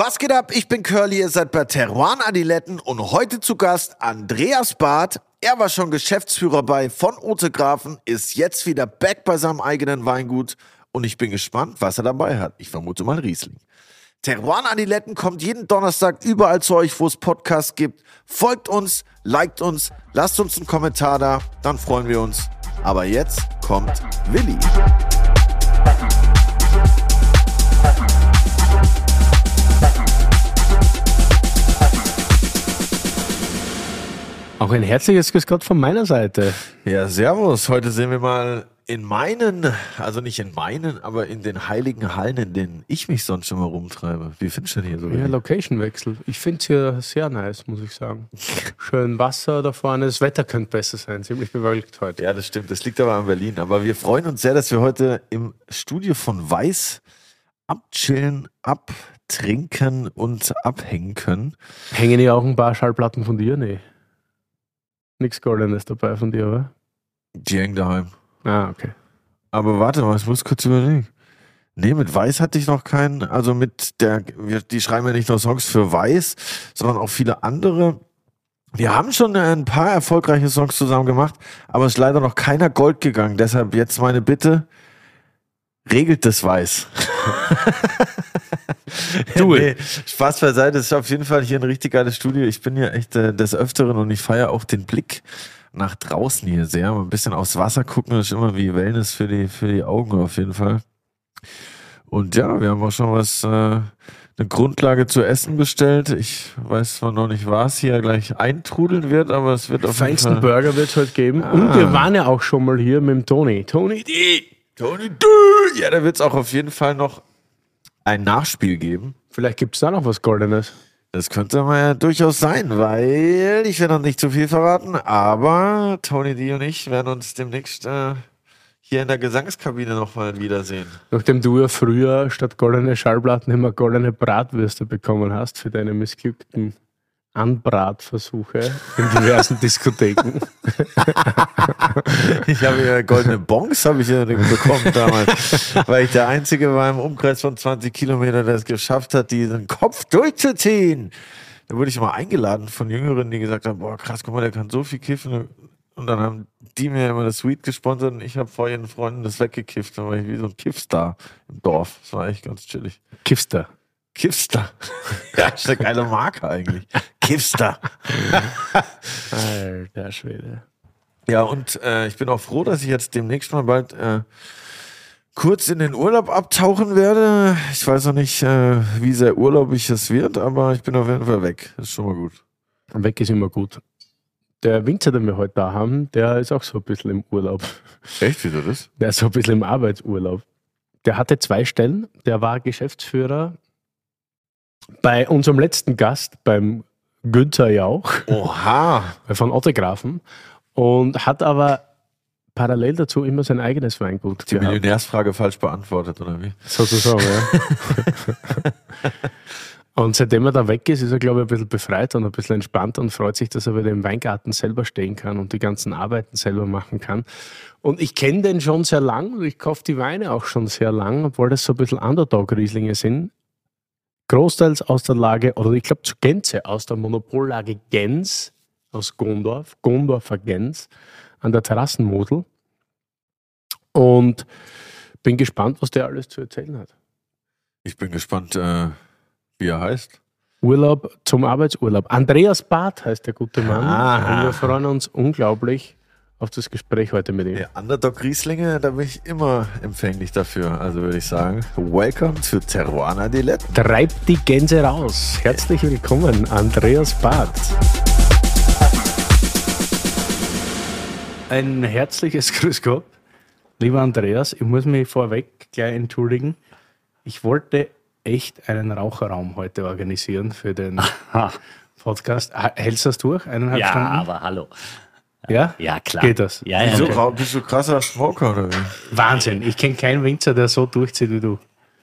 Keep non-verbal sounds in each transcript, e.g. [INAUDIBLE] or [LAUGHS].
Was geht ab? Ich bin Curly, ihr seid bei Teruan Adiletten und heute zu Gast Andreas Barth. Er war schon Geschäftsführer bei von Ote Grafen, ist jetzt wieder back bei seinem eigenen Weingut und ich bin gespannt, was er dabei hat. Ich vermute mal Riesling. Teruan Adiletten kommt jeden Donnerstag überall zu euch, wo es Podcasts gibt. Folgt uns, liked uns, lasst uns einen Kommentar da, dann freuen wir uns. Aber jetzt kommt Willi. Auch ein herzliches Grüß Gott von meiner Seite. Ja, servus. Heute sehen wir mal in meinen, also nicht in meinen, aber in den heiligen Hallen, in denen ich mich sonst schon mal rumtreibe. Wie findest du denn hier so? Ja, Location-Wechsel. Ich finde es hier sehr nice, muss ich sagen. [LAUGHS] Schön Wasser da vorne. Das Wetter könnte besser sein. Ziemlich bewölkt heute. Ja, das stimmt. Das liegt aber an Berlin. Aber wir freuen uns sehr, dass wir heute im Studio von Weiß abchillen, abtrinken und abhängen können. Hängen hier auch ein paar Schallplatten von dir? Nee. Nichts Goldenes dabei von dir, oder? Die hängen daheim. Ah, okay. Aber warte mal, ich muss kurz überlegen. Nee, mit Weiß hatte ich noch keinen, also mit der, wir, die schreiben ja nicht nur Songs für Weiß, sondern auch viele andere. Wir haben schon ein paar erfolgreiche Songs zusammen gemacht, aber es ist leider noch keiner Gold gegangen. Deshalb jetzt meine Bitte, regelt das Weiß. [LAUGHS] Du. nee, Spaß beiseite, es ist auf jeden Fall hier ein richtig geiles Studio. Ich bin hier echt äh, des Öfteren und ich feiere auch den Blick nach draußen hier sehr. Ein bisschen aufs Wasser gucken, das ist immer wie Wellness für die, für die Augen auf jeden Fall. Und ja, wir haben auch schon was, äh, eine Grundlage zu essen bestellt. Ich weiß zwar noch nicht, was hier gleich eintrudeln wird, aber es wird auf jeden Feinsten Fall. Burger wird es heute geben. Ah. Und wir waren ja auch schon mal hier mit dem Toni. Toni, die. Tony Dö! Ja, da wird es auch auf jeden Fall noch ein Nachspiel geben. Vielleicht gibt es da noch was Goldenes. Das könnte mal ja durchaus sein, weil ich werde noch nicht zu viel verraten, aber Tony D und ich werden uns demnächst äh, hier in der Gesangskabine nochmal wiedersehen. Nachdem du ja früher statt goldene Schallplatten immer goldene Bratwürste bekommen hast für deine missglückten Anbratversuche in diversen [LAUGHS] Diskotheken. Ich habe ja goldene Bonks habe ich ja bekommen damals, weil ich der Einzige war im Umkreis von 20 Kilometern, der es geschafft hat, diesen Kopf durchzuziehen. Da wurde ich mal eingeladen von Jüngeren, die gesagt haben, boah krass, guck mal, der kann so viel kiffen. Und dann haben die mir immer das Sweet gesponsert und ich habe vor ihren Freunden das weggekifft. Dann war ich wie so ein Kiffstar im Dorf. Das war echt ganz chillig. Kiffster. Kiffstar. Ja, ist eine geile Marke eigentlich. Kiffstar. Alter Schwede. Ja, und äh, ich bin auch froh, dass ich jetzt demnächst mal bald äh, kurz in den Urlaub abtauchen werde. Ich weiß noch nicht, äh, wie sehr urlaubig es wird, aber ich bin auf jeden Fall weg. Das ist schon mal gut. Weg ist immer gut. Der Winzer, den wir heute da haben, der ist auch so ein bisschen im Urlaub. Echt, wieso das? Der ist so ein bisschen im Arbeitsurlaub. Der hatte zwei Stellen. Der war Geschäftsführer bei unserem letzten Gast, beim Günther Jauch, Oha. [LAUGHS] von Ottegrafen. Und hat aber parallel dazu immer sein eigenes Weingut Die gehabt. Millionärsfrage falsch beantwortet, oder wie? Sozusagen, ja. [LAUGHS] und seitdem er da weg ist, ist er, glaube ich, ein bisschen befreit und ein bisschen entspannter und freut sich, dass er wieder im Weingarten selber stehen kann und die ganzen Arbeiten selber machen kann. Und ich kenne den schon sehr lang und ich kaufe die Weine auch schon sehr lang, obwohl das so ein bisschen Underdog-Rieslinge sind. Großteils aus der Lage, oder ich glaube zu Gänze aus der Monopollage Gens aus Gondorf, Gondorfer Gens an der Terrassenmosel. Und bin gespannt, was der alles zu erzählen hat. Ich bin gespannt, äh, wie er heißt. Urlaub zum Arbeitsurlaub. Andreas Barth heißt der gute Mann. Und wir freuen uns unglaublich auf das Gespräch heute mit ihm. Der Underdog Rieslinge, da bin ich immer empfänglich dafür. Also würde ich sagen, welcome to Teruana Dilette. Treibt die Gänse raus. Herzlich willkommen, Andreas Barth. Ein herzliches [LAUGHS] Grüß Gott. Lieber Andreas, ich muss mich vorweg gleich entschuldigen. Ich wollte echt einen Raucherraum heute organisieren für den Podcast. Hältst du das durch? Eineinhalb Ja, Stunden? aber hallo. Ja? Ja, klar. Geht das? Ja, ja. Wieso okay. bist du krasser Smoker oder wie? Wahnsinn. Ich kenne keinen Winzer, der so durchzieht wie du.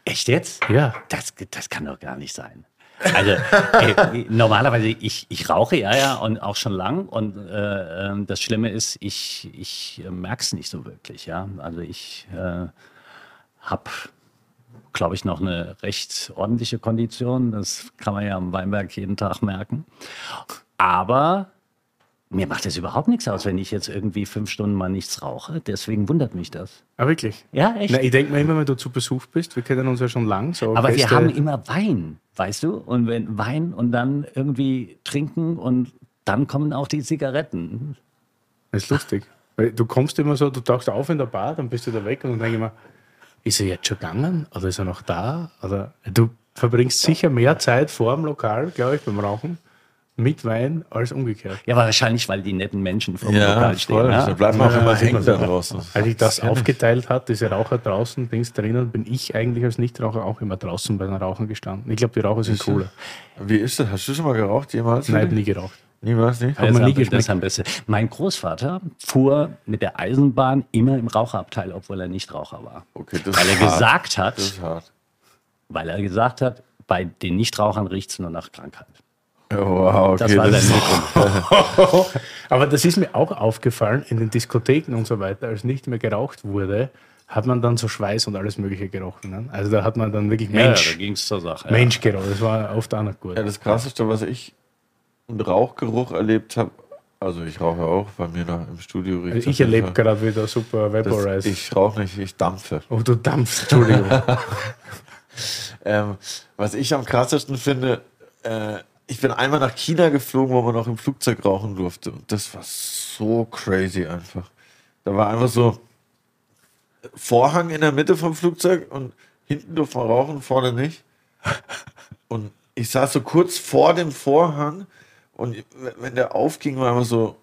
Echt jetzt? Ja. Das, das kann doch gar nicht sein. Also äh, [LAUGHS] normalerweise, ich, ich rauche ja, ja, und auch schon lang. Und äh, ähm, das Schlimme ist, ich, ich merke es nicht so wirklich. Ja? Also ich äh, habe glaube ich, noch eine recht ordentliche Kondition. Das kann man ja am Weinberg jeden Tag merken. Aber mir macht das überhaupt nichts aus, wenn ich jetzt irgendwie fünf Stunden mal nichts rauche. Deswegen wundert mich das. Ah, wirklich? Ja, echt. Na, ich denke mir immer, wenn du zu Besuch bist, wir kennen uns ja schon lang. So Aber wir haben immer Wein, weißt du? Und wenn Wein und dann irgendwie trinken und dann kommen auch die Zigaretten. Das ist lustig. Weil du kommst immer so, du tauchst auf in der Bar, dann bist du da weg und dann denke ich mir, ist er jetzt schon gegangen? Oder ist er noch da? Oder du verbringst sicher mehr Zeit vor dem Lokal, glaube ich, beim Rauchen, mit Wein als umgekehrt. Ja, aber wahrscheinlich, weil die netten Menschen vom Ja, Lokal stehen. voll. ne? Da bleibt man auch Ja, immer hängen da draußen. Als ich das aufgeteilt hat, diese Raucher draußen, Dings drinnen, bin ich eigentlich als Nichtraucher auch immer draußen bei den Rauchern gestanden. Ich glaube, die Raucher sind cooler. Wie ist das? Hast du schon mal geraucht jemals? Nein, ich habe nie geraucht. Niemals nicht? Hat Das man ist nie das geschmeckt. ist am besten. Mein Großvater fuhr mit der Eisenbahn immer im Raucherabteil, obwohl er nicht Raucher war. Okay, das Weil ist er hart. gesagt hat, Das ist hart. weil er gesagt hat, bei den Nichtrauchern riecht es nur nach Krankheit. Wow, okay. Das war das ist- Grund. [LAUGHS] [LAUGHS] Aber das ist mir auch aufgefallen in den Diskotheken und so weiter, als nicht mehr geraucht wurde, hat man dann so Schweiß und alles Mögliche gerochen. Ne? Also da hat man dann wirklich Mensch, Ja, da ging es zur Sache. Mensch gerochen. Das war oft auch nicht gut. Ja, das Krasseste, was ich einen Rauchgeruch erlebt habe, also ich rauche auch, bei mir noch im Studio Also ich erlebe gerade wieder super Vaporize. Ich rauche nicht, ich dampfe. oh, du dampfst, Entschuldigung. [LAUGHS] Ähm, was ich am krassesten finde, äh, ich bin einmal nach China geflogen, wo man noch im Flugzeug rauchen durfte. Und das war so crazy einfach. Da war einfach so Vorhang in der Mitte vom Flugzeug und hinten durfte man rauchen, vorne nicht. Und ich saß so kurz vor dem Vorhang und wenn der aufging, war einfach so,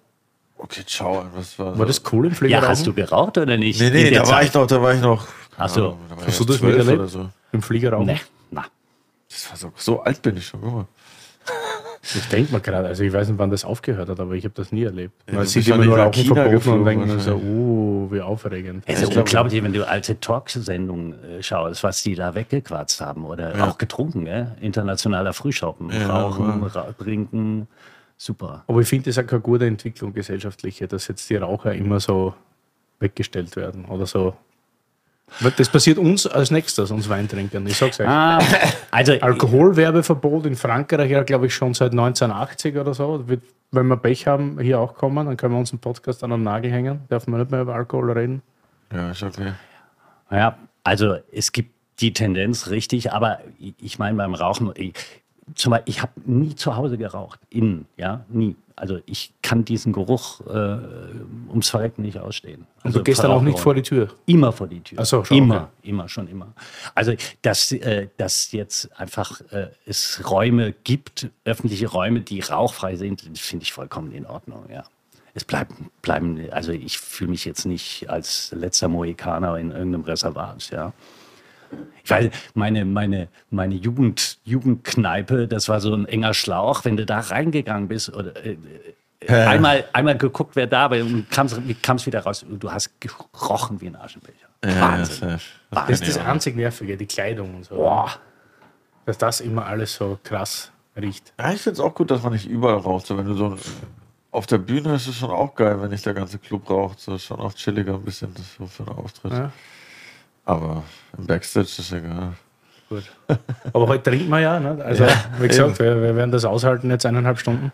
okay, ciao. Das war, War so, das cool im Flieger? Ja, hast du geraucht oder nicht? Nee, In nee, da war Zeit? ich noch, da war ich noch. Ach so. ja, war Hast du das 12 miterlebt? oder so. Im Flieger rauchen? Nee, na. Das war so, so alt bin ich schon, guck mal. Ich denke mal gerade, also ich weiß nicht, wann das aufgehört hat, aber ich habe das nie erlebt. Ja, Man du sieht immer ja nur Rauchen China verboten und denkt mir so, uh, wie aufregend. Es ich ist glaub- unglaublich, wenn du alte Talksendungen äh, schaust, was die da weggequatscht haben oder Ja. auch getrunken. Gell? Internationaler Frühschoppen, Ja, Rauchen, ra trinken, super. Aber ich finde, das ist auch keine gute Entwicklung gesellschaftliche, dass jetzt die Raucher immer so weggestellt werden oder so. Weil Das passiert uns als nächstes, uns Weintrinkern. Ich sag's euch. Ah, [LAUGHS] also Alkoholwerbeverbot in Frankreich ja, glaube ich, schon seit 1980 oder so. Wenn wir Pech haben, hier auch kommen, dann können wir uns einen Podcast an den Nagel hängen. Darf man nicht mehr über Alkohol reden. Ja, ist okay. Ja, also es gibt die Tendenz richtig, aber ich- ich meine beim Rauchen, ich, zum Beispiel, ich habe nie zu Hause geraucht, innen, ja, nie. Also ich kann diesen Geruch äh, ums Verrecken nicht ausstehen. Und Also du gehst dann auch nicht vor die Tür. Immer vor die Tür. Ach so, schon, immer, okay. immer, schon immer. Also, dass, äh, dass jetzt einfach äh, es Räume gibt, öffentliche Räume, die rauchfrei sind, finde ich vollkommen in Ordnung, ja. Es bleibt, bleiben, also ich fühle mich jetzt nicht als letzter Mohikaner in irgendeinem Reservat, ja. Ich weiß, meine, meine, meine Jugend, Jugendkneipe, das war so ein enger Schlauch, wenn du da reingegangen bist oder äh, äh, einmal, einmal geguckt, wer da war und kamst, kamst wieder raus, du hast gerochen wie ein Aschenbecher. Ja, Wahnsinn. ja, Das ist das einzig Nervige, die Kleidung und so. Boah. Dass das immer alles so krass riecht. Ja, ich finde es auch gut, dass man nicht überall raucht. So, wenn du so auf der Bühne ist es schon auch geil, wenn nicht der ganze Club raucht. So ist schon auch chilliger ein bisschen das so für einen Auftritt. Ja. Aber im Backstage ist egal. Gut. Aber heute trinken wir ja. Ne? Also, wie gesagt, wir, wir werden das aushalten jetzt eineinhalb Stunden.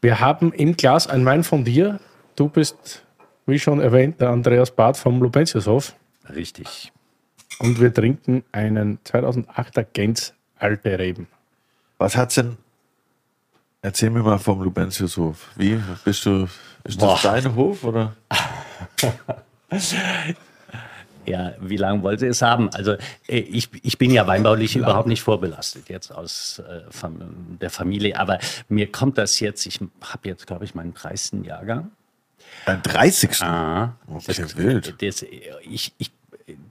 Wir haben im Glas ein Wein von dir. Du bist, wie schon erwähnt, der Andreas Barth vom Lubentiushof. Richtig. Und wir trinken einen 2008er Gens Alte Reben. Was hat's denn? Erzähl mir mal vom Lubentiushof. Wie bist du? Ist Boah. das dein Hof oder? [LAUGHS] Ja, wie lange wollte es haben? Also äh, ich, ich bin ja weinbaulich überhaupt nicht vorbelastet jetzt aus äh, der Familie, aber mir kommt das jetzt, ich habe jetzt, glaube ich, meinen 30. Jahrgang. Dein 30. Ah, Okay, wild. das, ich, ich,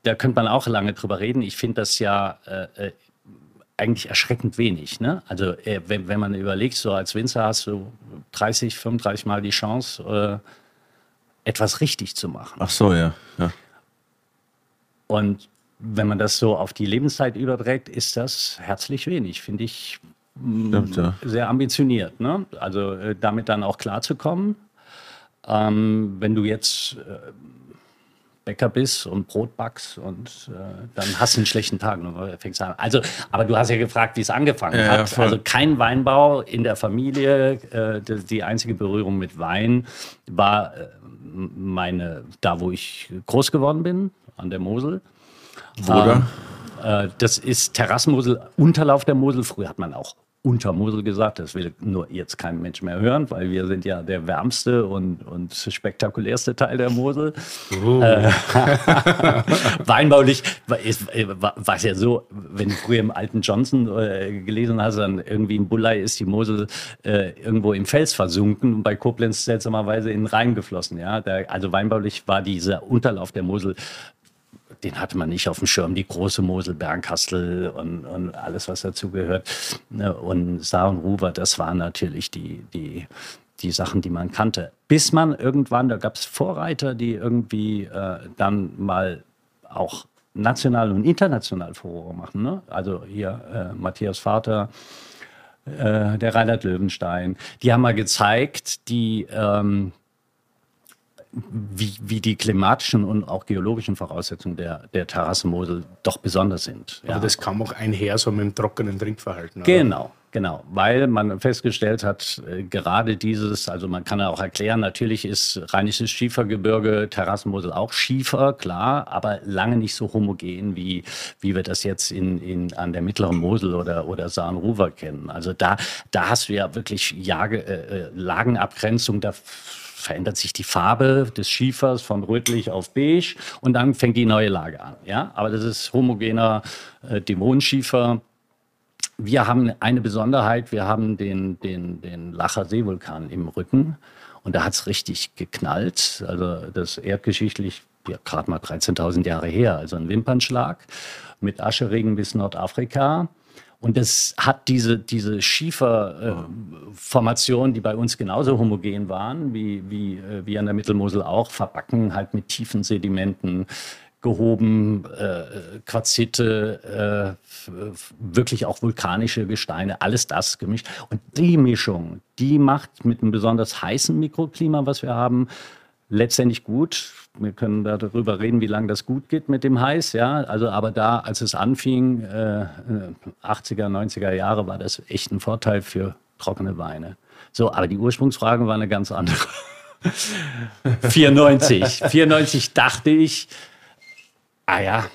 da könnte man auch lange drüber reden. Ich finde das ja äh, äh, eigentlich erschreckend wenig. Ne? Also äh, wenn, wenn man überlegt, so als Winzer hast du 30, 35 Mal die Chance, äh, etwas richtig zu machen. Ach so, ja. ja. Und wenn man das so auf die Lebenszeit überträgt, ist das herzlich wenig, finde ich Stimmt, ja. sehr ambitioniert. Ne? Also äh, damit dann auch klarzukommen. Ähm, wenn du jetzt äh, Bäcker bist und Brot backst und äh, dann hast du einen schlechten Tag. Fängst an. Also, aber du hast ja gefragt, wie es angefangen ja, hat. Ja, also kein Weinbau in der Familie. Äh, die, die, einzige Berührung mit Wein war äh, meine, da wo ich groß geworden bin, an der Mosel. Wo ähm? Äh, das ist Terrassenmosel, Unterlauf der Mosel. Früher hat man auch unter Mosel gesagt. Das will nur jetzt kein Mensch mehr hören, weil wir sind ja der wärmste und, und spektakulärste Teil der Mosel. Uh. Äh, [LAUGHS] weinbaulich war es ja so, wenn du früher im alten Johnson äh, gelesen hast, dann irgendwie in Bullei ist die Mosel äh, irgendwo im Fels versunken und bei Koblenz seltsamerweise in den Rhein geflossen. Ja? Der, also weinbaulich war dieser Unterlauf der Mosel den hatte man nicht auf dem Schirm, die große Mosel, Bernkastel und, und alles, was dazugehört. Ne, und Saar und Ruwer, das waren natürlich die, die, die Sachen, die man kannte. Bis man irgendwann, da gab es Vorreiter, die irgendwie äh, dann mal auch national und international Furore machen. Ne? Also hier äh, Matthias Vater, äh, der Reinhard Löwenstein, die haben mal gezeigt, die ähm, wie, wie die klimatischen und auch geologischen Voraussetzungen der, der Terrasse Mosel doch besonders sind. Aber ja. das kam auch einher so mit dem trockenen Trinkverhalten. Oder? Genau, genau. Weil man festgestellt hat, äh, gerade dieses, also man kann ja auch erklären, natürlich ist Rheinisches Schiefergebirge, Terrassenmosel auch Schiefer, klar, aber lange nicht so homogen, wie, wie wir das jetzt in, in, an der mittleren Mosel oder, oder Saarn-Ruwer kennen. Also da, da hast du ja wirklich Jage, äh, äh Lagenabgrenzung, da verändert sich die Farbe des Schiefers von rötlich auf beige und dann fängt die neue Lage an. Ja? Aber das ist homogener äh, Dämonenschiefer. Wir haben eine Besonderheit, wir haben den, den, den Lacher Seevulkan im Rücken und da hat es richtig geknallt. Also das erdgeschichtlich ja, gerade mal 13.000 Jahre her, also ein Wimpernschlag mit Ascheregen bis Nordafrika. Und das hat diese, diese Schieferformationen, äh, die bei uns genauso homogen waren, wie, wie, äh, wie an der Mittelmosel auch, verbacken halt mit tiefen Sedimenten, gehoben, äh, Quarzite, äh, wirklich auch vulkanische Gesteine, alles das gemischt. Und die Mischung, die macht mit einem besonders heißen Mikroklima, was wir haben, letztendlich gut. Wir können darüber reden, wie lange das gut geht mit dem Heiß. Ja, also aber da, als es anfing, äh, 80er, 90er Jahre, war das echt ein Vorteil für trockene Weine. So, aber die Ursprungsfrage war eine ganz andere. [LAUGHS] 94. 94 dachte ich, ah ja,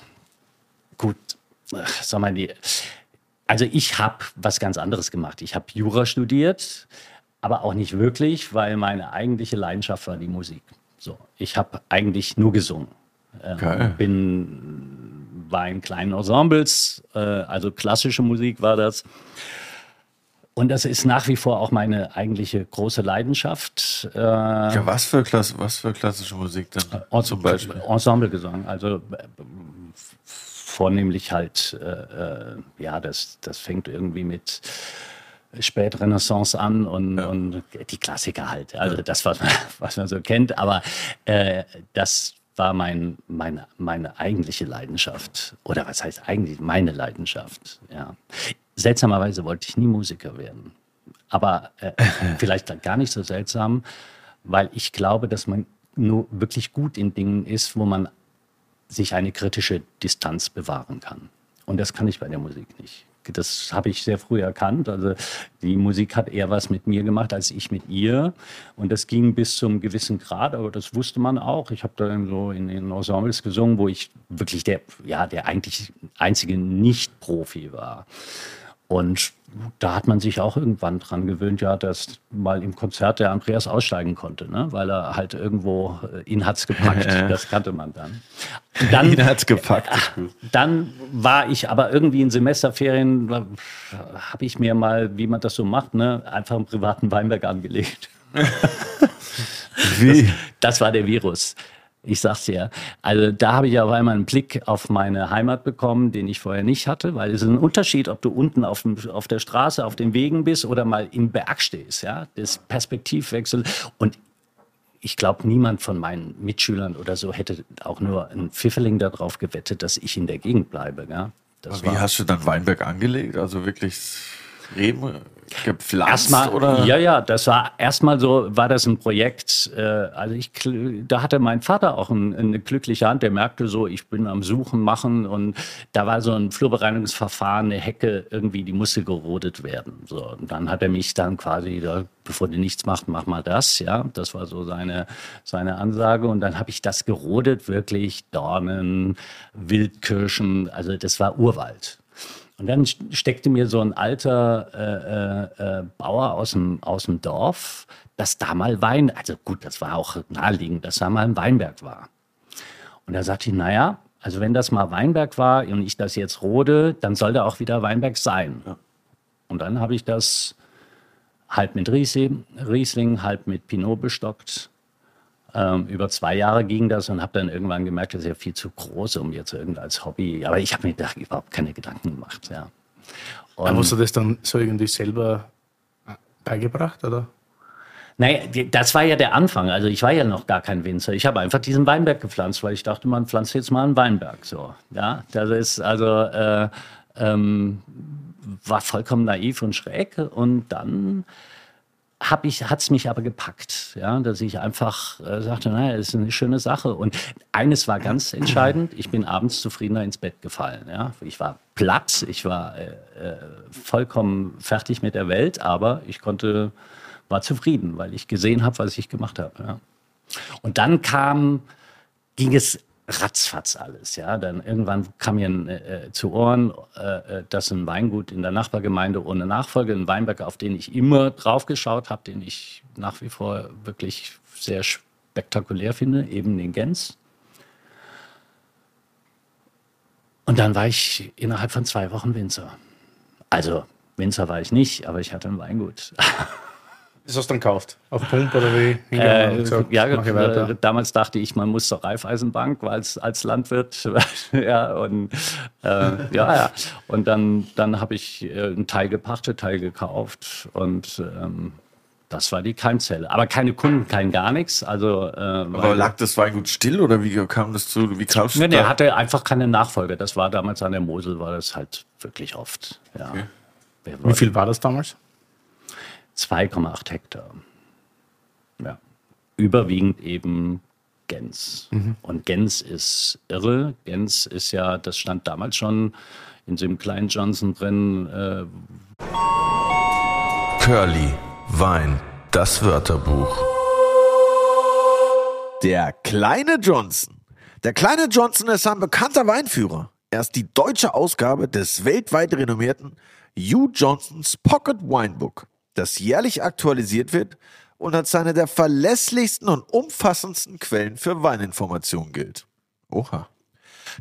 gut, sag mal, die, also ich habe was ganz anderes gemacht. Ich habe Jura studiert, aber auch nicht wirklich, weil meine eigentliche Leidenschaft war die Musik. So, ich habe eigentlich nur gesungen. Ähm, bin war in kleinen Ensembles, äh, also klassische Musik war das. Und das ist nach wie vor auch meine eigentliche große Leidenschaft. Äh, ja, was für, Klasse, was für klassische Musik denn äh, zum Beispiel? Ensemblegesang, also äh, vornehmlich halt, äh, äh, ja, das, das fängt irgendwie mit Spätrenaissance an und, ja. und die Klassiker halt. Also das, was man, [LAUGHS] was man so kennt. Aber äh, das war mein, meine, meine eigentliche Leidenschaft. Oder was heißt eigentlich meine Leidenschaft? Ja. Seltsamerweise wollte ich nie Musiker werden. Aber äh, [LAUGHS] vielleicht gar nicht so seltsam, weil ich glaube, dass man nur wirklich gut in Dingen ist, wo man sich eine kritische Distanz bewahren kann. Und das kann ich bei der Musik nicht das habe ich sehr früh erkannt. Also die Musik hat eher was mit mir gemacht als ich mit ihr. Und das ging bis zum gewissen Grad, aber das wusste man auch. Ich habe dann so in den Ensembles gesungen, wo ich wirklich der, ja, der eigentlich einzige Nicht-Profi war. Und da hat man sich auch irgendwann dran gewöhnt, ja, dass mal im Konzert der Andreas aussteigen konnte, ne? weil er halt irgendwo, äh, ihn hat's gepackt, [LAUGHS] das kannte man dann. dann ihn hat's gepackt. Äh, dann war ich aber irgendwie in Semesterferien, habe ich mir mal, wie man das so macht, ne, einfach einen privaten Weinberg angelegt. Wie? Das, das war der Virus. Ich sag's dir. Also da habe ich auf einmal einen Blick auf meine Heimat bekommen, den ich vorher nicht hatte, weil es ist ein Unterschied, ob du unten auf, dem, auf der Straße, auf den Wegen bist oder mal im Berg stehst. Ja, das Perspektivwechsel. Und ich glaube, niemand von meinen Mitschülern oder so hätte auch nur ein Pfifferling darauf gewettet, dass ich in der Gegend bleibe. Ja? wie hast du dann Weinberg angelegt? Also wirklich Reben gepflanzt erstmal, oder? Ja, ja, das war erstmal so, war das ein Projekt. Äh, also ich, da hatte mein Vater auch ein, eine glückliche Hand. Der merkte so, ich bin am Suchen, machen und da war so ein Flurbereinigungsverfahren, eine Hecke irgendwie, die musste gerodet werden. So, und dann hat er mich dann quasi, da, bevor du nichts machst, mach mal das. Ja, das war so seine seine Ansage und dann habe ich das gerodet, wirklich Dornen, Wildkirschen. Also das war Urwald. Und dann steckte mir so ein alter äh, äh, äh, Bauer aus dem, aus dem Dorf, dass da mal Wein, also gut, das war auch naheliegend, dass da mal ein Weinberg war. Und da sagte ich, naja, also wenn das mal Weinberg war und ich das jetzt rode, dann soll da auch wieder Weinberg sein. Ja. Und dann habe ich das halb mit Riesling, Riesling, halb mit Pinot bestockt ähm, über zwei Jahre ging das und habe dann irgendwann gemerkt, das ist ja viel zu groß, um jetzt irgendwie als Hobby. Aber ich habe mir da überhaupt keine Gedanken gemacht. Ja. Und Aber hast du das dann so irgendwie selber beigebracht, oder? Naja, das war ja der Anfang. Also ich war ja noch gar kein Winzer. Ich habe einfach diesen Weinberg gepflanzt, weil ich dachte, man pflanzt jetzt mal einen Weinberg. So, ja, das ist also äh, ähm, war vollkommen naiv und schräg. Und dann hab ich, hat's mich aber gepackt, ja, dass ich einfach äh, sagte, naja, ist eine schöne Sache. Und eines war ganz [LAUGHS] entscheidend: Ich bin abends zufriedener ins Bett gefallen. Ja, ich war platt, ich war äh, äh, vollkommen fertig mit der Welt, aber ich konnte, war zufrieden, weil ich gesehen habe, was ich gemacht habe. Ja. Und dann kam, ging es ratzfatz alles. Ja, dann irgendwann kam mir äh, zu Ohren, äh, äh, dass ein Weingut in der Nachbargemeinde ohne Nachfolge, ein Weinberg, auf den ich immer drauf geschaut habe, den ich nach wie vor wirklich sehr spektakulär finde, eben den Gens. Und dann war ich innerhalb von zwei Wochen Winzer. Also Winzer war ich nicht, aber ich hatte ein Weingut. [LAUGHS] Das hast du dann gekauft? Auf Pump oder wie? Äh, gesagt, ja, äh, damals dachte ich, man muss zur Raiffeisenbank als, als Landwirt. [LAUGHS] ja, und, äh, ja, ja. Und dann, dann habe ich äh, einen Teil gepachtet, Teil gekauft und ähm, das war die Keimzelle. Aber keine Kunden, kein gar nichts. Also, äh, Aber lag das Weingut still oder wie kam das zu? Wie kamst du? Nee, er hatte einfach keine Nachfolge. Das war damals an der Mosel, war das halt wirklich oft. Ja. Okay. Wie viel war das damals? 2,8 Hektar. Ja. Überwiegend eben Gens. Mhm. Und Gens ist irre. Gens ist ja, das stand damals schon in so einem kleinen Johnson drin. Äh Curly, Wein, das Wörterbuch. Der kleine Johnson. Der kleine Johnson ist ein bekannter Weinführer. Er ist die deutsche Ausgabe des weltweit renommierten Hugh Johnsons Pocket Winebook das jährlich aktualisiert wird und als eine der verlässlichsten und umfassendsten Quellen für Weininformationen gilt. Oha.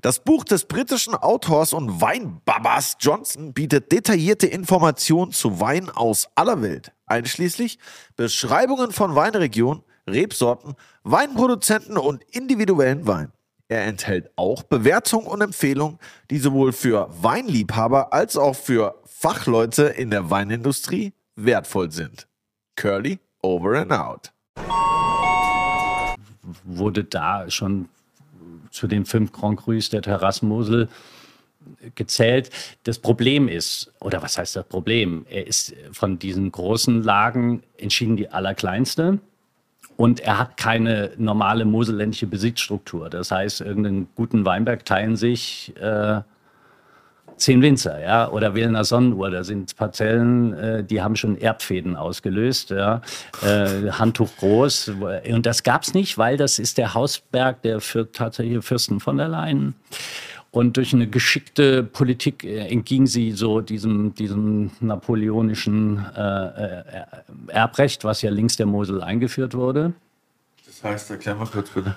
Das Buch des britischen Autors und Weinbabas Johnson bietet detaillierte Informationen zu Wein aus aller Welt, einschließlich Beschreibungen von Weinregionen, Rebsorten, Weinproduzenten und individuellen Wein. Er enthält auch Bewertungen und Empfehlungen, die sowohl für Weinliebhaber als auch für Fachleute in der Weinindustrie wertvoll sind. Curly, over and out. Wurde da schon zu den fünf Grand Crus der Terrassenmosel gezählt. Das Problem ist, oder was heißt das Problem? Er ist von diesen großen Lagen entschieden die allerkleinste. Und er hat keine normale moselländische Besitzstruktur. Das heißt, irgendeinen guten Weinberg teilen sich äh, zehn Winzer, ja, oder Wilner Sonnenuhr, da sind Parzellen, äh, die haben schon Erbfäden ausgelöst, ja, äh, Handtuch groß. Und das gab's nicht, weil das ist der Hausberg der für, tatsächliche Fürsten von der Leyen. Und durch eine geschickte Politik äh, entging sie so diesem, diesem napoleonischen äh, äh, Erbrecht, was ja links der Mosel eingeführt wurde. Das heißt, erklär mal kurz bitte.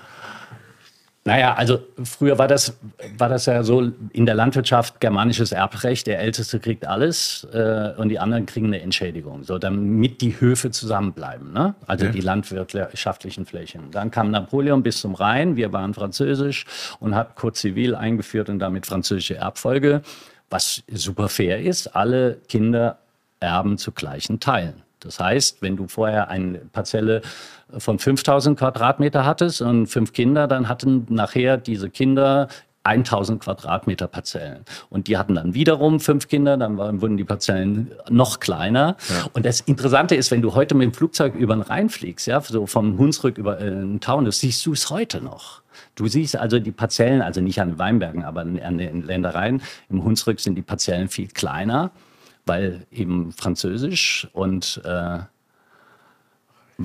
Naja, also früher war das, war das ja so in der Landwirtschaft germanisches Erbrecht, der Älteste kriegt alles äh, und die anderen kriegen eine Entschädigung, so damit die Höfe zusammenbleiben, ne? also okay. die landwirtschaftlichen Flächen. Dann kam Napoleon bis zum Rhein, wir waren französisch und hat Code Civil eingeführt und damit französische Erbfolge, was super fair ist, alle Kinder erben zu gleichen Teilen. Das heißt, wenn du vorher eine Parzelle von 5000 Quadratmeter hattest und fünf Kinder, dann hatten nachher diese Kinder 1000 Quadratmeter Parzellen. Und die hatten dann wiederum fünf Kinder, dann waren, wurden die Parzellen noch kleiner. Ja. Und das Interessante ist, wenn du heute mit dem Flugzeug über den Rhein fliegst, ja, so vom Hunsrück über äh, den Taunus, siehst du es heute noch. Du siehst also die Parzellen, also nicht an den Weinbergen, aber an den Ländereien. Im Hunsrück sind die Parzellen viel kleiner, weil eben Französisch und äh,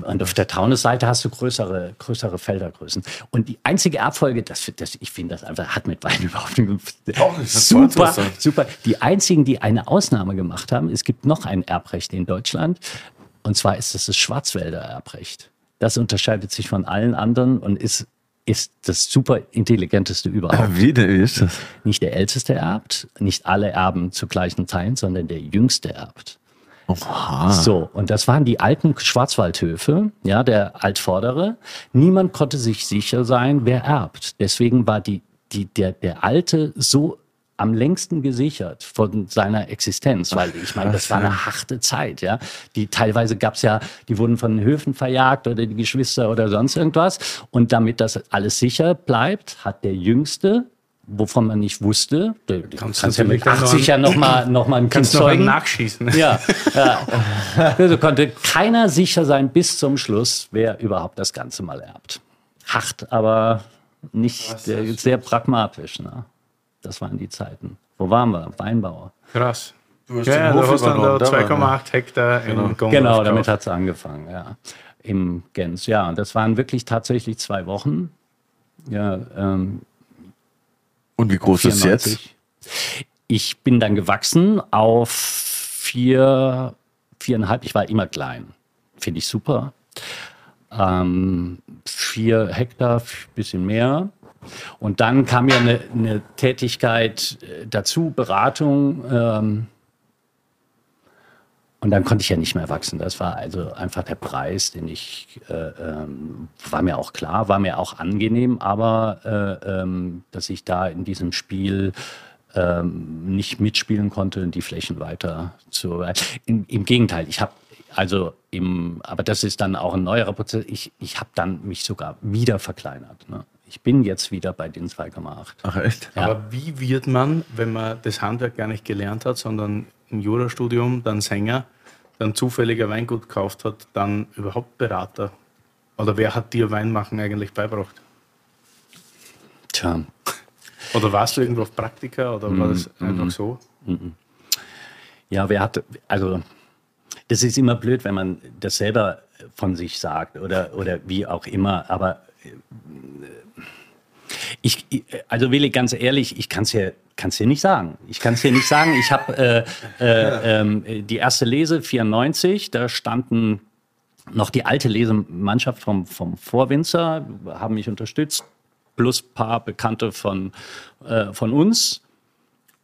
und auf der Taunus-Seite hast du größere, größere Feldergrößen. Und die einzige Erbfolge, das, das, ich finde das einfach, hat mit Wein [LAUGHS] überhaupt nicht. Super, super. Die einzigen, die eine Ausnahme gemacht haben, es gibt noch ein Erbrecht in Deutschland. Und zwar ist es das Schwarzwälder Erbrecht. Das unterscheidet sich von allen anderen und ist ist das super intelligenteste überhaupt. Wie, wie ist das? Nicht der Älteste erbt, nicht alle erben zu gleichen Teilen, sondern der Jüngste erbt. Oha. So, und das waren die alten Schwarzwaldhöfe, ja, der Altvordere. Niemand konnte sich sicher sein, wer erbt. Deswegen war die, die, der, der Alte so am längsten gesichert von seiner Existenz, weil ich meine, das war eine harte Zeit, ja. Die teilweise gab's ja, die wurden von den Höfen verjagt oder die Geschwister oder sonst irgendwas. Und damit das alles sicher bleibt, hat der Jüngste wovon man nicht wusste. Du kannst, kannst ja mit 80 ja noch mal, noch mal ein [LAUGHS] Kind zeugen. nachschießen. Ja, [LAUGHS] ja. Also konnte keiner sicher sein bis zum Schluss, wer überhaupt das Ganze mal erbt. Hart, aber nicht sehr, sehr pragmatisch. Ne? Das waren die Zeiten. Wo waren wir? Weinbauer. Krass. Du hast, ja, du hast dann da 2,8 Hektar genau. in Gongo Genau, damit hat es angefangen, ja. Im Gens, ja. Und das waren wirklich tatsächlich zwei Wochen. Ja, ähm, und wie groß 94. ist es jetzt? Ich bin dann gewachsen auf vier, viereinhalb. Ich war immer klein. Finde ich super. Ähm, vier Hektar, bisschen mehr. Und dann kam ja eine, eine Tätigkeit äh, dazu, Beratung. Ähm, und dann konnte ich ja nicht mehr wachsen. Das war also einfach der Preis, den ich, äh, ähm, war mir auch klar, war mir auch angenehm, aber äh, ähm, dass ich da in diesem Spiel ähm, nicht mitspielen konnte, die Flächen weiter zu. Im, im Gegenteil, ich habe also im, aber das ist dann auch ein neuerer Prozess. Ich, ich habe dann mich sogar wieder verkleinert. Ne? Ich bin jetzt wieder bei den 2,8. Ach echt? Ja. Aber wie wird man, wenn man das Handwerk gar nicht gelernt hat, sondern im Jurastudium dann Sänger, dann zufälliger Weingut gekauft hat, dann überhaupt Berater? Oder wer hat dir Weinmachen eigentlich beibracht? Tja. Oder warst du irgendwo auf Praktika oder war das mm, einfach mm, so? Mm, ja, wer hat, also das ist immer blöd, wenn man das selber von sich sagt oder, oder wie auch immer, aber äh, ich, also Willi, ganz ehrlich, ich kann es hier Kannst dir nicht sagen. Ich kann es dir nicht sagen. Ich habe äh, äh, äh, die erste Lese 94, da standen noch die alte Lesemannschaft vom, vom Vorwinzer, haben mich unterstützt, plus ein paar Bekannte von, äh, von uns.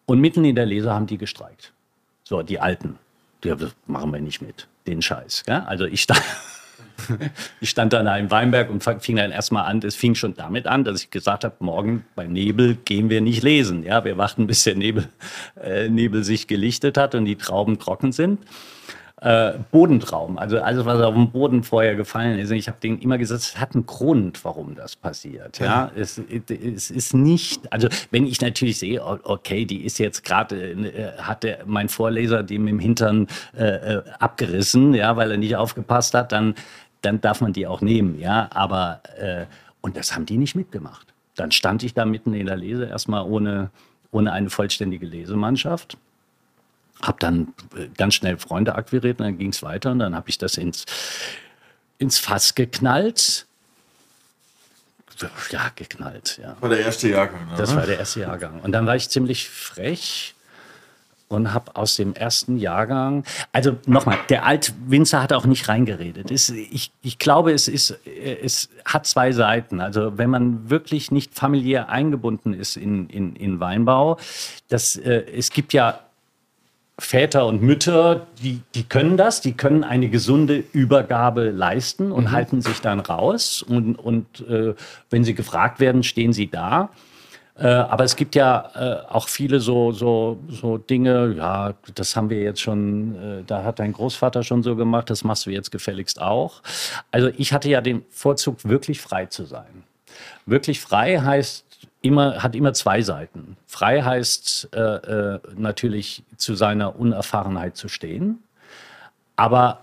Und mitten in der Lese haben die gestreikt. So, die Alten. Die machen wir nicht mit, den Scheiß. Gell? Also ich stand, [LAUGHS] ich stand dann im Weinberg und fing dann erstmal an, es fing schon damit an, dass ich gesagt habe, morgen beim Nebel gehen wir nicht lesen. Ja, wir warten, bis der Nebel, äh, Nebel sich gelichtet hat und die Trauben trocken sind. Äh, Bodentrauben, also alles, was auf dem Boden vorher gefallen ist. Und ich habe denen immer gesagt, es hat einen Grund, warum das passiert. Ja, es, es ist nicht, also wenn ich natürlich sehe, okay, die ist jetzt gerade, äh, hat der, mein Vorleser dem im Hintern äh, äh, abgerissen, ja, weil er nicht aufgepasst hat, dann dann darf man die auch nehmen, ja. Aber äh, und das haben die nicht mitgemacht. Dann stand ich da mitten in der Lese erstmal ohne, ohne eine vollständige Lesemannschaft. Hab dann äh, ganz schnell Freunde akquiriert und dann ging es weiter und dann habe ich das ins, ins Fass geknallt. Ja, geknallt, ja. Das war der erste Jahrgang, ne? Das war der erste Jahrgang. Und dann war ich ziemlich frech und habe aus dem ersten Jahrgang, also nochmal, der Altwinzer hat auch nicht reingeredet. Es, ich, ich glaube, es, ist, es hat zwei Seiten. Also wenn man wirklich nicht familiär eingebunden ist in, in, in Weinbau, das, äh, es gibt ja Väter und Mütter, die, die können das, die können eine gesunde Übergabe leisten und mhm. halten sich dann raus. Und, und äh, wenn sie gefragt werden, stehen sie da. Äh, aber es gibt ja äh, auch viele so, so, so Dinge, ja, das haben wir jetzt schon, äh, da hat dein Großvater schon so gemacht, das machst du jetzt gefälligst auch. Also ich hatte ja den Vorzug, wirklich frei zu sein. Wirklich frei heißt immer, hat immer zwei Seiten. Frei heißt äh, äh, natürlich zu seiner Unerfahrenheit zu stehen, aber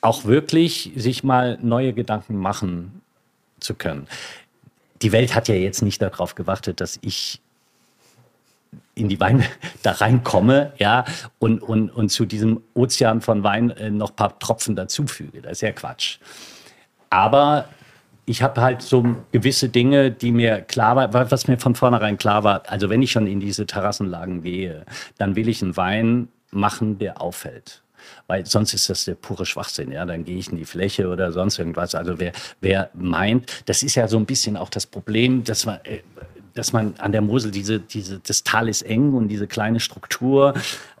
auch wirklich sich mal neue Gedanken machen zu können. Die Welt hat ja jetzt nicht darauf gewartet, dass ich in die Wein [LAUGHS] da reinkomme, ja, und, und, und zu diesem Ozean von Wein äh, noch ein paar Tropfen dazufüge. Das ist ja Quatsch. Aber ich habe halt so gewisse Dinge, die mir klar war, was mir von vornherein klar war. Also wenn ich schon in diese Terrassenlagen gehe, dann will ich einen Wein machen, der auffällt. Weil sonst ist das der pure Schwachsinn. Ja, dann gehe ich in die Fläche oder sonst irgendwas. Also wer, wer meint, das ist ja so ein bisschen auch das Problem, dass man, äh, dass man an der Mosel diese, diese, das Tal ist eng und diese kleine Struktur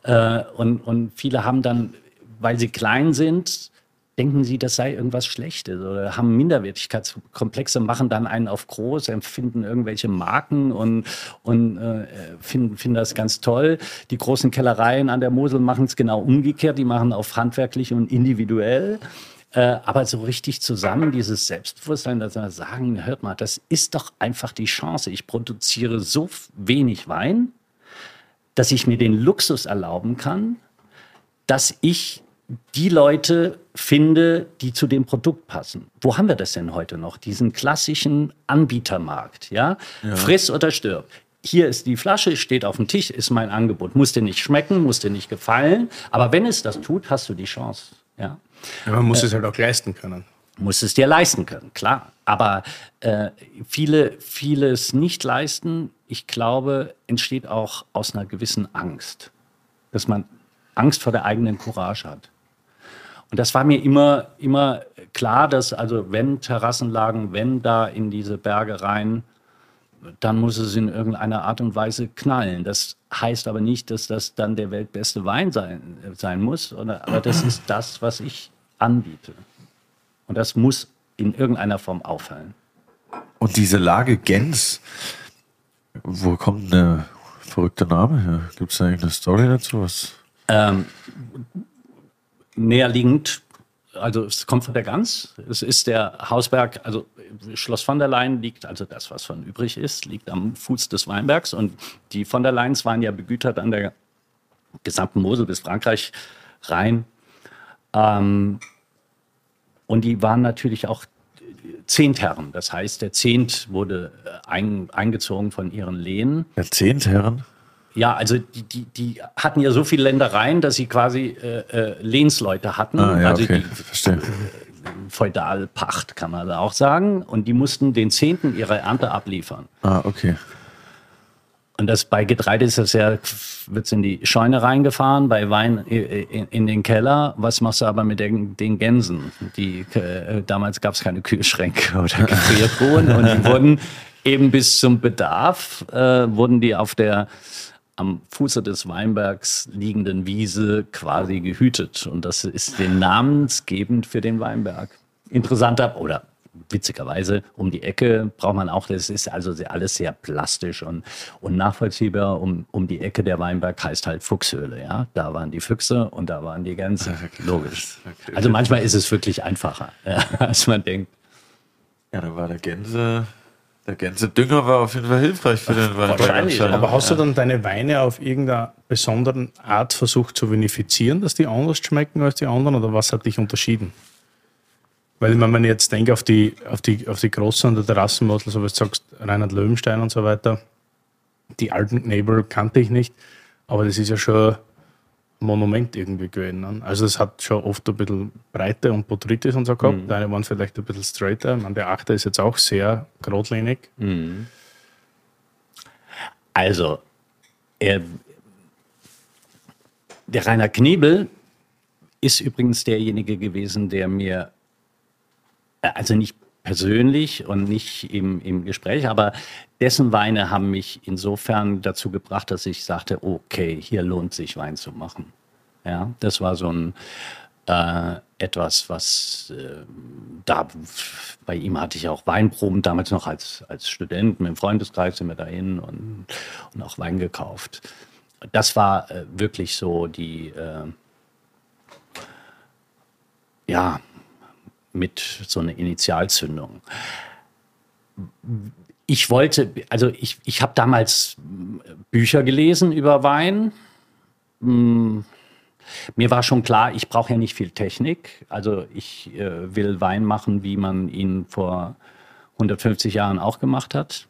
äh, und, und viele haben dann, weil sie klein sind, denken sie, das sei irgendwas Schlechtes oder haben Minderwertigkeitskomplexe, machen dann einen auf groß, empfinden irgendwelche Marken und, und äh, finden, finden das ganz toll. Die großen Kellereien an der Mosel machen es genau umgekehrt, die machen auf handwerklich und individuell. Äh, aber so richtig zusammen, dieses Selbstbewusstsein, dass wir sagen, hört mal, das ist doch einfach die Chance. Ich produziere so wenig Wein, dass ich mir den Luxus erlauben kann, dass ich die Leute finde, die zu dem Produkt passen. Wo haben wir das denn heute noch? Diesen klassischen Anbietermarkt, ja? ja. Friss oder stirb. Hier ist die Flasche, steht auf dem Tisch, ist mein Angebot. Muss dir nicht schmecken, muss dir nicht gefallen. Aber wenn es das tut, hast du die Chance. Ja. ja man muss äh, es halt auch leisten können. Muss es dir leisten können, klar. Aber äh, viele, vieles nicht leisten, ich glaube, entsteht auch aus einer gewissen Angst. Dass man Angst vor der eigenen Courage hat. Und das war mir immer, immer klar, dass also wenn Terrassenlagen, wenn da in diese Berge rein, dann muss es in irgendeiner Art und Weise knallen. Das heißt aber nicht, dass das dann der weltbeste Wein sein, sein muss, oder, aber das ist das, was ich anbiete. Und das muss in irgendeiner Form auffallen. Und diese Lage Gens, wo kommt der verrückte Name her? Gibt es eigentlich eine Story dazu? Was? Ähm, näher liegend, also es kommt von der Gans. Es ist der Hausberg, also Schloss von der Leyen liegt, also das, was von übrig ist, liegt am Fuß des Weinbergs. Und die von der Leyens waren ja begütert an der gesamten Mosel bis Frankreich rein. Ähm, und die waren natürlich auch Zehntherren. Das heißt, der Zehnt wurde ein, eingezogen von ihren Lehen. Der Zehntherren? Ja, also die, die, die hatten ja so viele Ländereien, dass sie quasi äh, äh, Lehnsleute hatten. Ah, ja, also okay. die, Verstehe. Feudalpacht kann man da auch sagen. Und die mussten den Zehnten ihrer Ernte abliefern. Ah, okay. Und das bei Getreide ist das ja, wird in die Scheune reingefahren, bei Wein in, in, den Keller. Was machst du aber mit den, den Gänsen? Die, äh, damals gab es keine Kühlschränke [LAUGHS] oder Gefriertruhen und die wurden [LAUGHS] eben bis zum Bedarf, äh, wurden die auf der am Fuße des Weinbergs liegenden Wiese quasi gehütet. Und das ist den namensgebend für den Weinberg. Interessanter oder witzigerweise um die Ecke braucht man auch, das ist also alles sehr plastisch und, und nachvollziehbar. Um, um die Ecke der Weinberg heißt halt Fuchshöhle, ja. Da waren die Füchse und da waren die Gänse. [LAUGHS] Logisch. Also manchmal ist es wirklich einfacher, ja, [LAUGHS] als man denkt. Ja, da war der Gänse der ganze Dünger war auf jeden Fall hilfreich für den Wein. Aber hast du dann deine Weine auf irgendeiner besonderen Art versucht zu vinifizieren, dass die anders schmecken als die anderen oder was hat dich unterschieden? Weil wenn man jetzt denkt auf die, auf die, auf die großen und der Terrassenmodel, so wie du sagst, Reinhard Löwenstein und so weiter, die alten Knebel kannte ich nicht, aber das ist ja schon Monument irgendwie gewesen. Ne? Also es hat schon oft ein bisschen Breite und Botrytis und so gehabt. Mhm. Deine waren vielleicht ein bisschen straighter. meine, der Achter ist jetzt auch sehr geradlinig. Mhm. Also, er, der Rainer Knebel ist übrigens derjenige gewesen, der mir, äh, also nicht persönlich und nicht im, im Gespräch, aber dessen Weine haben mich insofern dazu gebracht, dass ich sagte, okay, hier lohnt sich Wein zu machen. Ja, das war so ein äh, etwas, was äh, da bei ihm hatte ich auch Weinproben damals noch als, als Student mit dem Freundeskreis sind wir dahin und, und auch Wein gekauft. Das war äh, wirklich so die äh, ja mit so einer Initialzündung ich wollte, also ich, ich habe damals Bücher gelesen über Wein. Hm, mir war schon klar, ich brauche ja nicht viel Technik. Also ich äh, will Wein machen, wie man ihn vor 150 Jahren auch gemacht hat.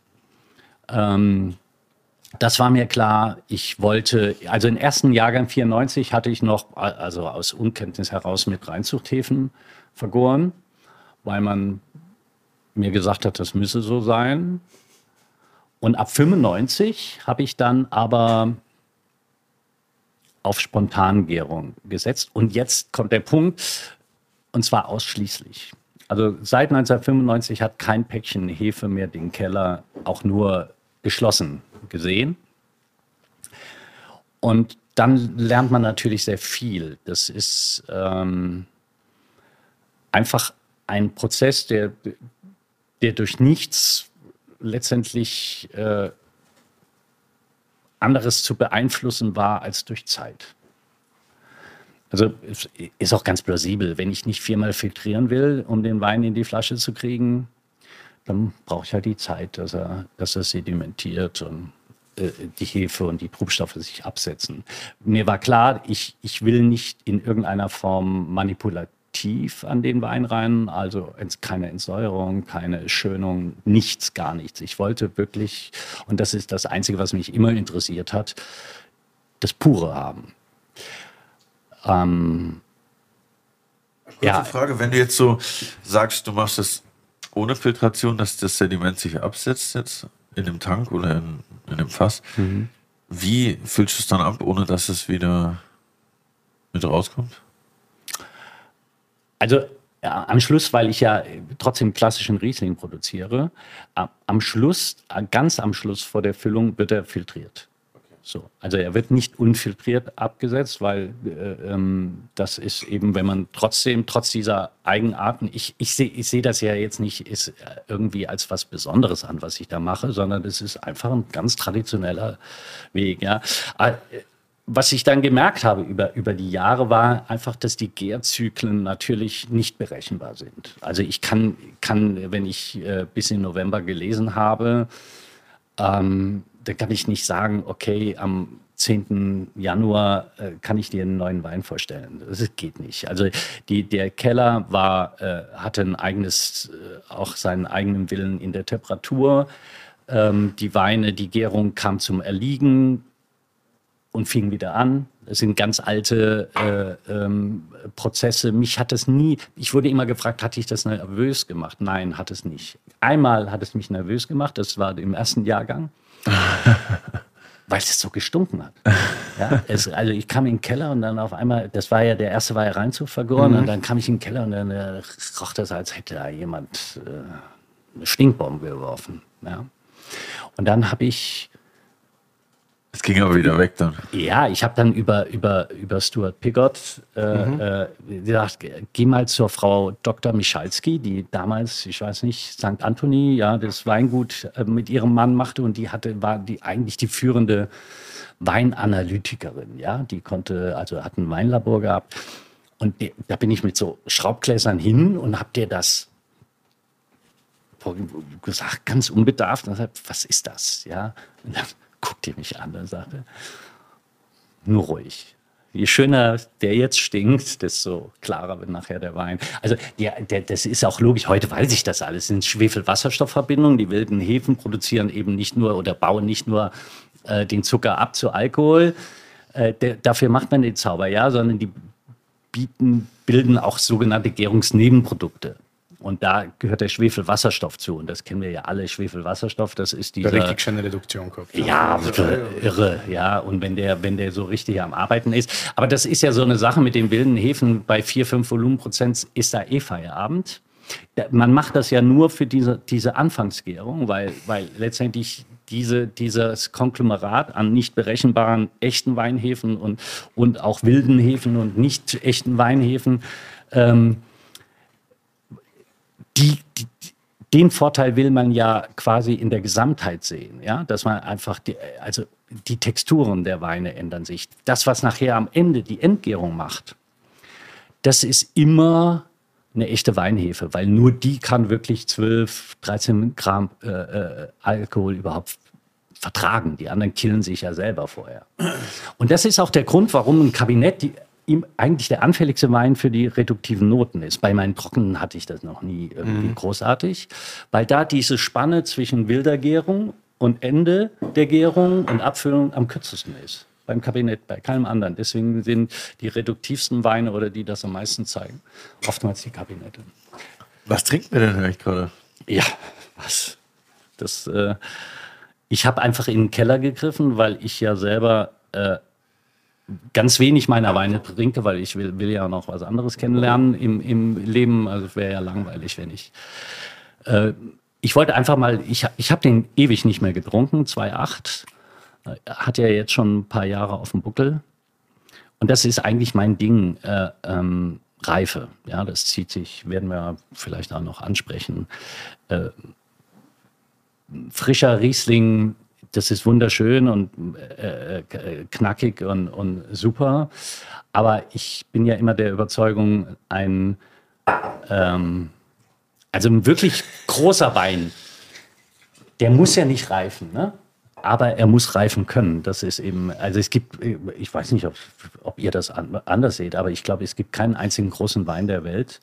Ähm, das war mir klar. Ich wollte, also im ersten Jahrgang 94 hatte ich noch, also aus Unkenntnis heraus mit Reinzuchthäfen vergoren, weil man mir gesagt hat, das müsse so sein. Und ab 95 habe ich dann aber auf Spontangärung gesetzt. Und jetzt kommt der Punkt, und zwar ausschließlich. Also seit 1995 hat kein Päckchen Hefe mehr den Keller auch nur geschlossen gesehen. Und dann lernt man natürlich sehr viel. Das ist ähm, einfach ein Prozess, der, der durch nichts letztendlich äh, anderes zu beeinflussen war als durch Zeit. Also ist auch ganz plausibel, wenn ich nicht viermal filtrieren will, um den Wein in die Flasche zu kriegen, dann brauche ich halt die Zeit, dass er, dass er sedimentiert und äh, die Hefe und die Trubstoffe sich absetzen. Mir war klar, ich, ich will nicht in irgendeiner Form manipulativ an den Wein rein, also keine Entsäuerung, keine Schönung, nichts, gar nichts. Ich wollte wirklich, und das ist das Einzige, was mich immer interessiert hat, das Pure haben. Ähm, Kurze ja. Frage, wenn du jetzt so sagst, du machst es ohne Filtration, dass das Sediment sich absetzt jetzt in dem Tank oder in, in dem Fass. Mhm. Wie füllst du es dann ab, ohne dass es wieder mit rauskommt? Also ja, am Schluss, weil ich ja trotzdem klassischen Riesling produziere, am Schluss, ganz am Schluss vor der Füllung wird er filtriert. So, also er wird nicht unfiltriert abgesetzt, weil äh, ähm, das ist eben, wenn man trotzdem, trotz dieser Eigenarten, ich, ich sehe ich seh das ja jetzt nicht ist irgendwie als was Besonderes an, was ich da mache, sondern es ist einfach ein ganz traditioneller Weg. Ja. Was ich dann gemerkt habe über, über die Jahre war einfach, dass die Gärzyklen natürlich nicht berechenbar sind. Also ich kann, kann wenn ich äh, bis in November gelesen habe, ähm, da kann ich nicht sagen, okay, am 10. Januar äh, kann ich dir einen neuen Wein vorstellen. Das geht nicht. Also die, der Keller war, äh, hatte ein eigenes, äh, auch seinen eigenen Willen in der Temperatur. Ähm, die Weine, die Gärung kam zum Erliegen und fing wieder an. Das sind ganz alte äh, ähm, Prozesse. Mich hat es nie, ich wurde immer gefragt, hatte ich das nervös gemacht? Nein, hat es nicht. Einmal hat es mich nervös gemacht, das war im ersten Jahrgang. [LAUGHS] weil es so gestunken hat. Ja, es, also ich kam in den Keller und dann auf einmal, das war ja, der erste war ja Reinzug vergoren mhm. und dann kam ich in den Keller und dann äh, roch das, als hätte da jemand äh, eine Stinkbombe geworfen. Ja. Und dann habe ich es ging aber wieder weg dann. Ja, ich habe dann über, über, über Stuart Pigott äh, mhm. äh, gesagt, geh mal zur Frau Dr. Michalski, die damals, ich weiß nicht, St. Anthony, ja, das Weingut äh, mit ihrem Mann machte und die hatte, war die eigentlich die führende Weinanalytikerin, ja, die konnte, also hat ein Weinlabor gehabt. Und die, da bin ich mit so Schraubgläsern hin und hab dir das gesagt, ganz unbedarft. Und gesagt, was ist das? Ja. Und dann, guckte mich an und sagte, nur ruhig. Je schöner der jetzt stinkt, desto klarer wird nachher der Wein. Also ja, der, das ist auch logisch. Heute weiß ich das alles. Es sind Schwefel-Wasserstoffverbindungen. Die wilden Hefen produzieren eben nicht nur oder bauen nicht nur äh, den Zucker ab zu Alkohol. Äh, der, dafür macht man den Zauber, ja, sondern die bieten, bilden auch sogenannte Gärungsnebenprodukte. Und da gehört der Schwefelwasserstoff zu. Und das kennen wir ja alle. Schwefelwasserstoff, das ist. Der richtig schöne Reduktion kommt. Ja, irre, irre, ja. Und wenn der, wenn der so richtig am Arbeiten ist. Aber das ist ja so eine Sache mit den wilden Hefen. Bei 4, 5 Volumenprozent ist da eh Feierabend. Man macht das ja nur für diese, diese Anfangsgärung, weil, weil letztendlich diese, dieses Konglomerat an nicht berechenbaren echten Weinhefen und, und auch wilden Hefen und nicht echten Weinhefen ähm, die, die, den Vorteil will man ja quasi in der Gesamtheit sehen, ja, dass man einfach die, also die Texturen der Weine ändern sich. Das, was nachher am Ende die Entgärung macht, das ist immer eine echte Weinhefe, weil nur die kann wirklich 12, 13 Gramm äh, äh, Alkohol überhaupt vertragen. Die anderen killen sich ja selber vorher. Und das ist auch der Grund, warum ein Kabinett die, ihm eigentlich der anfälligste Wein für die reduktiven Noten ist. Bei meinen Trockenen hatte ich das noch nie irgendwie mhm. großartig, weil da diese Spanne zwischen wilder Gärung und Ende der Gärung und Abfüllung am kürzesten ist beim Kabinett, bei keinem anderen. Deswegen sind die reduktivsten Weine oder die das am meisten zeigen, oftmals die Kabinette. Was trinken wir denn eigentlich gerade? Ja, was? Das, äh, ich habe einfach in den Keller gegriffen, weil ich ja selber äh, ganz wenig meiner Weine trinke, weil ich will, will ja noch was anderes kennenlernen im, im Leben. Also es wäre ja langweilig, wenn ich. Äh, ich wollte einfach mal, ich, ich habe den ewig nicht mehr getrunken, 2,8 hat ja jetzt schon ein paar Jahre auf dem Buckel. Und das ist eigentlich mein Ding, äh, ähm, Reife. Ja, das zieht sich, werden wir vielleicht auch noch ansprechen. Äh, frischer Riesling, das ist wunderschön und äh, äh, knackig und, und super. Aber ich bin ja immer der Überzeugung, ein, ähm, also ein wirklich großer Wein, der muss ja nicht reifen. Ne? aber er muss reifen können. Das ist eben, also es gibt, ich weiß nicht, ob, ob ihr das an, anders seht, aber ich glaube, es gibt keinen einzigen großen Wein der Welt,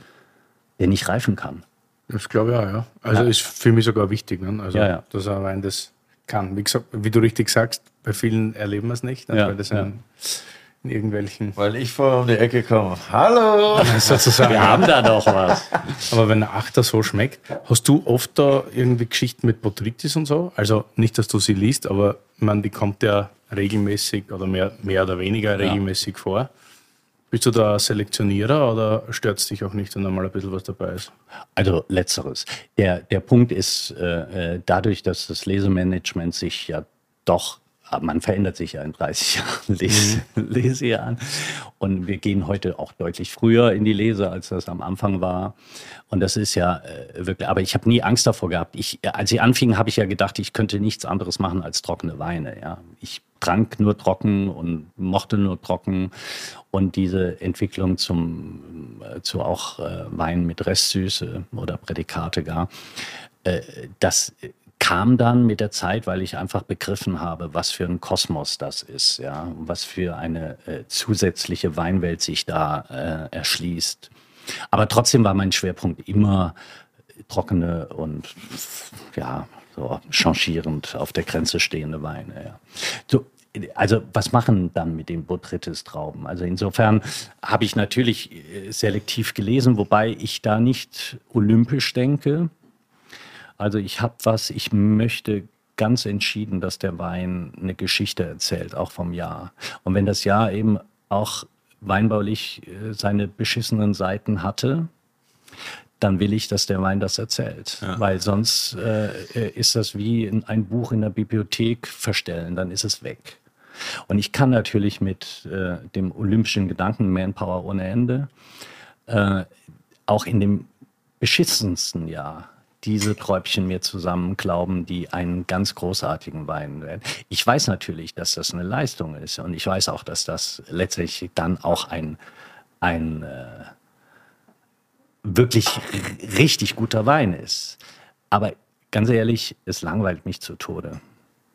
der nicht reifen kann. Das glaube ich auch, ja. Also ja. ist für mich sogar wichtig, ne? also, ja, ja. dass ein Wein das kann. Wie, gesagt, wie du richtig sagst, bei vielen erleben wir es nicht, also, weil das ein in irgendwelchen. Weil ich vorher um die Ecke komme. Hallo! [LAUGHS] Sozusagen. Wir haben da doch was. Aber wenn der Achter so schmeckt, hast du oft da irgendwie Geschichten mit Botrytis und so? Also nicht, dass du sie liest, aber man, die kommt ja regelmäßig oder mehr, mehr oder weniger regelmäßig ja. vor. Bist du da Selektionierer oder stört es dich auch nicht, wenn da mal ein bisschen was dabei ist? Also letzteres. Der, der Punkt ist, äh, äh dadurch, dass das Lesemanagement sich ja doch man verändert sich ja in 30 [LAUGHS] Jahren Lese, mhm. Lesejahren. Und wir gehen heute auch deutlich früher in die Lese, als das am Anfang war. Und das ist ja äh, wirklich, aber ich habe nie Angst davor gehabt. Ich, als ich anfing, habe ich ja gedacht, ich könnte nichts anderes machen als trockene Weine. Ja. Ich trank nur trocken und mochte nur trocken. Und diese Entwicklung zum, äh, zu auch äh, Wein mit Restsüße oder Prädikate gar, äh, das kam dann mit der Zeit, weil ich einfach begriffen habe, was für ein Kosmos das ist, ja, was für eine äh, zusätzliche Weinwelt sich da äh, erschließt. Aber trotzdem war mein Schwerpunkt immer trockene und ja, so changierend auf der Grenze stehende Weine. Ja. So, also was machen dann mit den Botrytis-Trauben? Also insofern habe ich natürlich äh, selektiv gelesen, wobei ich da nicht olympisch denke. Also ich habe was, ich möchte ganz entschieden, dass der Wein eine Geschichte erzählt, auch vom Jahr. Und wenn das Jahr eben auch weinbaulich äh, seine beschissenen Seiten hatte, dann will ich, dass der Wein das erzählt. Ja. Weil sonst äh, ist das wie ein Buch in der Bibliothek verstellen, dann ist es weg. Und ich kann natürlich mit äh, dem olympischen Gedanken Manpower ohne Ende äh, auch in dem beschissensten Jahr diese Träubchen mir zusammen glauben, die einen ganz großartigen Wein werden. Ich weiß natürlich, dass das eine Leistung ist und ich weiß auch, dass das letztlich dann auch ein, ein äh, wirklich richtig guter Wein ist. Aber ganz ehrlich, es langweilt mich zu Tode.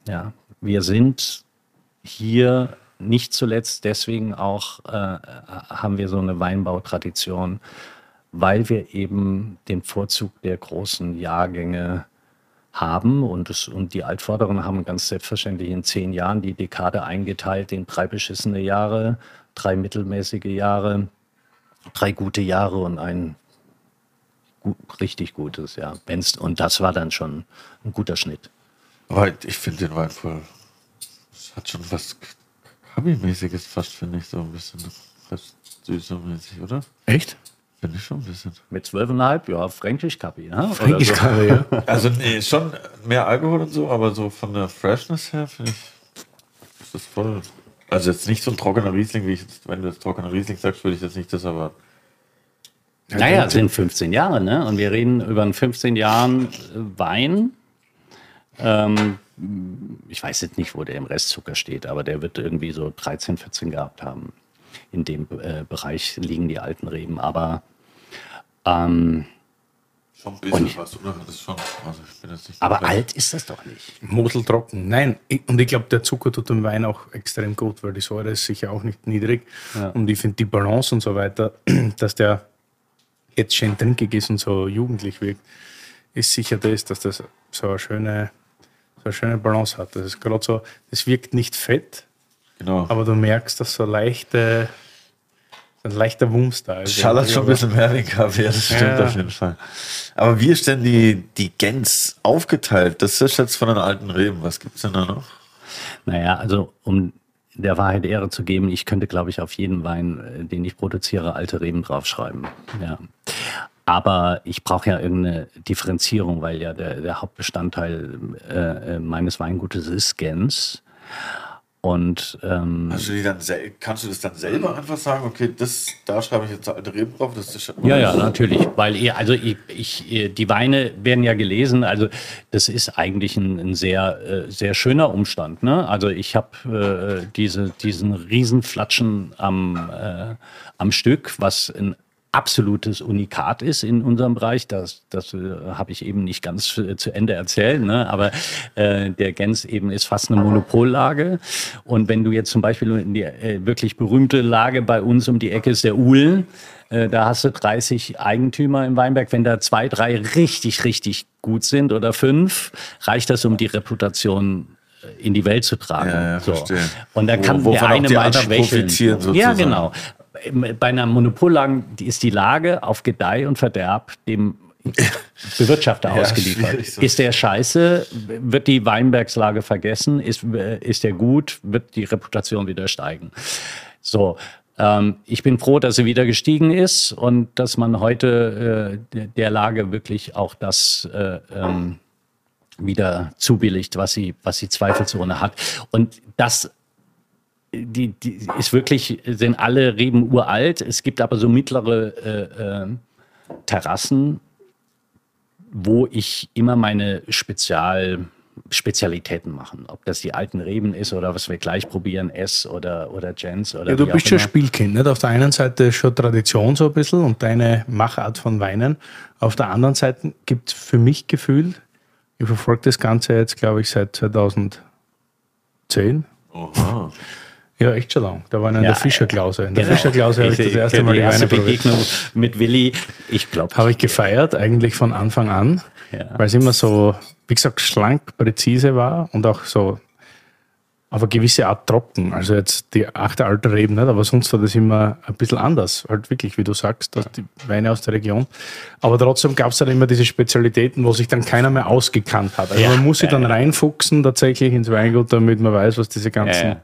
Ja, wir sind hier nicht zuletzt deswegen auch äh, haben wir so eine Weinbautradition weil wir eben den Vorzug der großen Jahrgänge haben und, es, und die Altvorderen haben ganz selbstverständlich in zehn Jahren die Dekade eingeteilt in drei beschissene Jahre, drei mittelmäßige Jahre, drei gute Jahre und ein gut, richtig gutes Jahr. Und das war dann schon ein guter Schnitt. Aber ich finde den Wein voll. Es hat schon was Kabi-mäßiges fast, finde ich, so ein bisschen. Fast süßer-mäßig, oder? Echt? Finde ich schon ein bisschen. Mit 12,5, ja, Fränkisch Kapi. Ne? Fränkisch Kapi, ja. [LAUGHS] Also, nee, schon mehr Alkohol und so, aber so von der Freshness her finde ich, ist das voll. Also, jetzt nicht so ein trockener Riesling, wie ich jetzt, wenn du das trockener Riesling sagst, würde ich jetzt nicht das erwarten. Naja, es sind 15 Jahre, ne? Und wir reden über einen 15 Jahren Wein. Ähm, ich weiß jetzt nicht, wo der im Restzucker steht, aber der wird irgendwie so 13, 14 gehabt haben in dem äh, Bereich liegen die alten Reben. Aber Ähm, Schon ein bisschen was, oder? Das ist schon. Also ich bin jetzt nicht aber komplett- alt ist das doch nicht. Mosel trocken. Nein, und ich glaube, der Zucker tut dem Wein auch extrem gut, weil die Säure ist sicher auch nicht niedrig. Und ich finde die Balance und so weiter, [CLEARS THROAT] dass der jetzt schön trinkig ist und so jugendlich wirkt, ist sicher das, dass das so eine schöne, so eine schöne Balance hat. Das ist gerade so, das wirkt nicht fett, Genau. aber du merkst, dass so leichte, so ein leichter Wumms da ist. Schallert schon ein bisschen mehr wie Kaffee, das stimmt Ja. auf jeden Fall. Aber wie ist denn die, die Gens aufgeteilt? Das ist jetzt von den alten Reben. Was gibt es denn da noch? Naja, also um der Wahrheit Ehre zu geben, ich könnte, glaube ich, auf jeden Wein, äh, den ich produziere, alte Reben draufschreiben. Ja. Aber ich brauche ja irgendeine Differenzierung, weil ja der, der Hauptbestandteil äh, äh, meines Weingutes ist Gens. Und ähm, Hast du kannst du das dann selber einfach sagen, okay, das, da schreibe ich jetzt alte Reben drauf, das ist Ja, ja, natürlich. Weil ihr, also ich, ich, ihr- die Weine werden ja gelesen. Also das ist eigentlich ein, ein sehr, äh, sehr schöner Umstand. Ne? Also ich habe äh, diese, diesen Riesenflatschen am, äh, am Stück, was ein absolutes Unikat ist in unserem Bereich. Das, das äh, habe ich eben nicht ganz äh, zu Ende erzählt. Ne? Aber äh, der Gens eben ist fast eine Monopollage. Und wenn du jetzt zum Beispiel in die äh, wirklich berühmte Lage bei uns um die Ecke ist der Uhlen, äh, da hast du 30 Eigentümer im Weinberg. Wenn da zwei, drei richtig, richtig gut sind oder fünf, reicht das, um die Reputation äh, in die Welt zu tragen. Ja, ja, verstehe. Und Wo- kann wovon der eine mal schwächeln. Ja, genau. Bei einer Monopollage ist die Lage auf Gedeih und Verderb dem Bewirtschafter [LAUGHS] Ja, ausgeliefert. so. Ist der scheiße, wird die Weinbergslage vergessen. Ist, ist der gut, wird die Reputation wieder steigen. So. Ähm, ich bin froh, dass sie wieder gestiegen ist und dass man heute äh, der- der Lage wirklich auch das äh, ähm, wieder zubilligt, was sie, was sie zweifelsohne hat. Und das die, die ist wirklich, sind alle Reben uralt. Es gibt aber so mittlere äh, äh, Terrassen, wo ich immer meine Spezial, Spezialitäten machen. Ob das die alten Reben ist oder was wir gleich probieren, S oder, oder Gens oder Ja, du bist schon. Spielkind. Nicht? Auf der einen Seite schon Tradition so ein bisschen und deine Machart von Weinen. Auf der anderen Seite gibt es für mich Gefühl, ich verfolge das Ganze jetzt, glaube ich, seit 2010. Oha. Ja, echt schon lang. Da war ich in Ja, der Fischerklause. In der Genau. Fischerklause habe ich das erste Mal die erste Weine probiert. Begegnung mit Willi. Ich glaube, Habe ich gefeiert, eigentlich von Anfang an, Ja. weil es immer so, wie gesagt, schlank, präzise war und auch so auf eine gewisse Art trocken. Also jetzt die achte alte Reben nicht, aber sonst war das immer ein bisschen anders. Halt wirklich, wie du sagst, dass die Weine aus der Region. Aber trotzdem gab es dann immer diese Spezialitäten, wo sich dann keiner mehr ausgekannt hat. Also Ja, man muss sich ja, dann ja. reinfuchsen tatsächlich ins Weingut, damit man weiß, was diese ganzen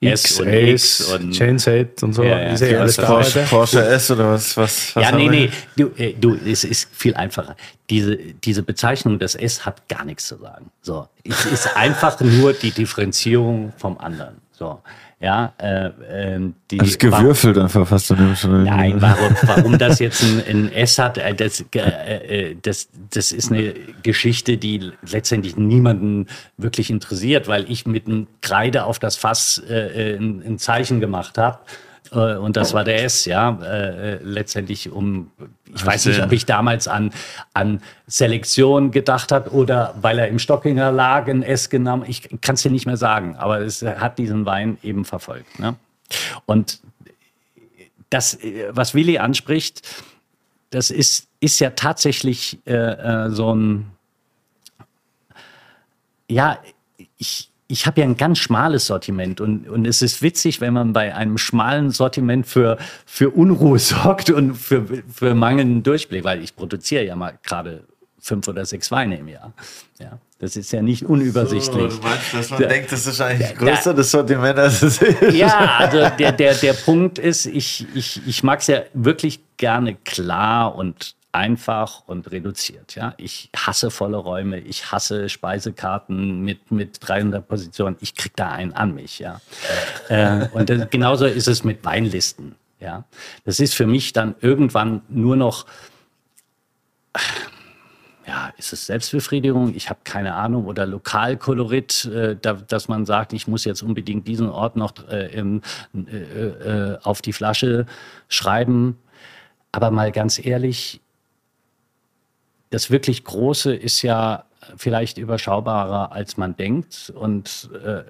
Ja, ja. S X, und S, X und- Genset und so, Ja, ja. ist ja Ja, alles das Porsche. Porsche S oder was? was, was Ja, nee, nee, du, äh, du, es ist viel einfacher. Diese, diese Bezeichnung des S hat gar nichts zu sagen. So, es ist einfach nur die Differenzierung vom anderen. So, ja, äh, ähm, die, Das ist gewürfelt einfach fast schon. Nein, warum, warum das jetzt ein, ein S hat, äh, das, äh, äh, das, das ist eine Geschichte, die letztendlich niemanden wirklich interessiert, weil ich mit einem Kreide auf das Fass äh, äh, ein, ein Zeichen gemacht habe. Äh, Und das war der S, ja. Äh, äh, letztendlich um, ich weiß nicht, ob ich damals an, an Selektion gedacht habe oder weil er im Stockinger lag, ein S genommen. Ich kann es dir nicht mehr sagen, aber es hat diesen Wein eben verfolgt. Ne? Und das, äh, was Willi anspricht, das ist, ist ja tatsächlich äh, so ein, ja, ich, ich habe ja ein ganz schmales Sortiment und, und es ist witzig, wenn man bei einem schmalen Sortiment für, für Unruhe [LAUGHS] sorgt und für, für mangelnden Durchblick, weil ich produziere ja mal gerade fünf oder sechs Weine im Jahr. Ja, das ist ja nicht unübersichtlich. du meinst, dass man Da- denkt, das ist eigentlich da- größer, das Sortiment, als es ist. Ja, also der, der, der Punkt ist, ich, ich, ich mag es ja wirklich gerne klar und einfach und reduziert. Ja, ich hasse volle Räume, ich hasse Speisekarten mit mit 300 Positionen. Ich krieg da einen an mich. Ja, äh, und das, genauso ist es mit Weinlisten. Ja, das ist für mich dann irgendwann nur noch ja, ist es Selbstbefriedigung? Ich habe keine Ahnung. Oder Lokalkolorit, äh, da, dass man sagt, ich muss jetzt unbedingt diesen Ort noch äh, im, äh, äh, auf die Flasche schreiben. Aber mal ganz ehrlich, das wirklich Große ist ja vielleicht überschaubarer, als man denkt. Und äh,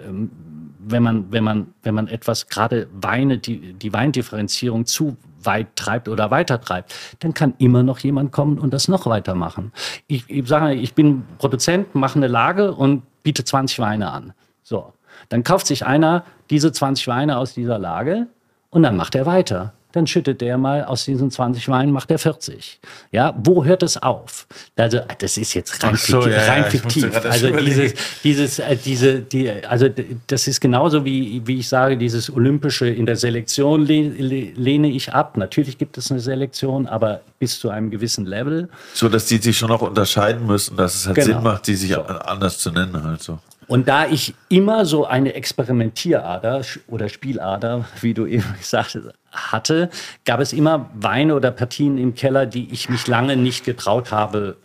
wenn man, wenn man, wenn man etwas gerade Weine, die, die Weindifferenzierung zu weit treibt oder weiter treibt, dann kann immer noch jemand kommen und das noch weitermachen. Ich, ich sage, ich bin Produzent, mache eine Lage und biete 20 Weine an. So. Dann kauft sich einer diese 20 Weine aus dieser Lage und dann macht er weiter dann schüttet der mal aus diesen 20 Weinen, macht er 40. Ja, wo hört es auf? Also, das ist jetzt rein, so, fiktiv. Ja, rein fiktiv. Also dieses, dieses, äh, diese, die, also das ist genauso wie, wie ich sage, dieses Olympische in der Selektion lehne ich ab. Natürlich gibt es eine Selektion, aber bis zu einem gewissen Level. So, dass die sich schon noch unterscheiden müssen, dass es halt genau. Sinn macht, die sich so. anders zu nennen halt so. Und da ich immer so eine Experimentierader oder Spielader, [LAUGHS] wie du eben gesagt hatte, gab es immer Weine oder Partien im Keller, die ich mich lange nicht getraut habe,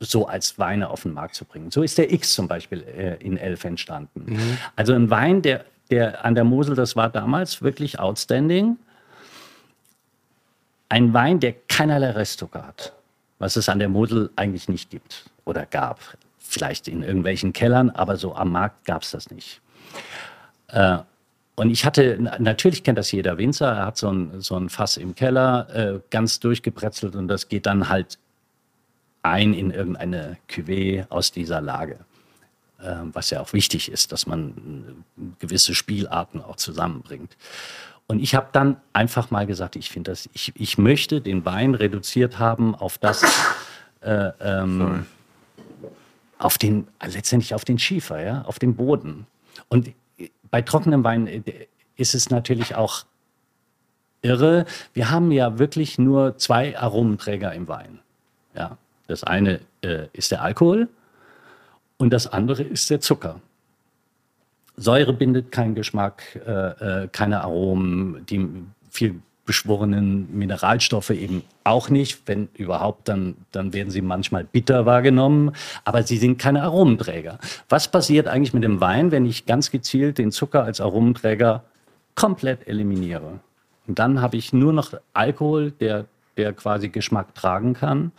so als Weine auf den Markt zu bringen. So ist der X zum Beispiel äh, in Elf entstanden. Mhm. Also ein Wein, der, der an der Mosel, das war damals wirklich outstanding. Ein Wein, der keinerlei Restzucker hat, was es an der Mosel eigentlich nicht gibt oder gab vielleicht in irgendwelchen Kellern, aber so am Markt gab es das nicht. Äh, und ich hatte, natürlich kennt das jeder Winzer, er hat so ein, so ein Fass im Keller, äh, ganz durchgebrezelt und das geht dann halt ein in irgendeine Cuvée aus dieser Lage. Äh, was ja auch wichtig ist, dass man gewisse Spielarten auch zusammenbringt. Und ich habe dann einfach mal gesagt, ich finde das, ich, ich möchte den Wein reduziert haben auf das, äh, ähm, auf den, letztendlich auf den Schiefer, ja, auf den Boden. Und bei trockenem Wein äh, ist es natürlich auch irre. Wir haben ja wirklich nur zwei Aromenträger im Wein. Ja, das eine äh, ist der Alkohol und das andere ist der Zucker. Säure bindet keinen Geschmack, äh, äh, keine Aromen, die viel beschworenen Mineralstoffe eben auch nicht. Wenn überhaupt, dann, dann werden sie manchmal bitter wahrgenommen, aber sie sind keine Aromenträger. Was passiert eigentlich mit dem Wein, wenn ich ganz gezielt den Zucker als Aromenträger komplett eliminiere? Und dann habe ich nur noch Alkohol, der der quasi Geschmack tragen kann.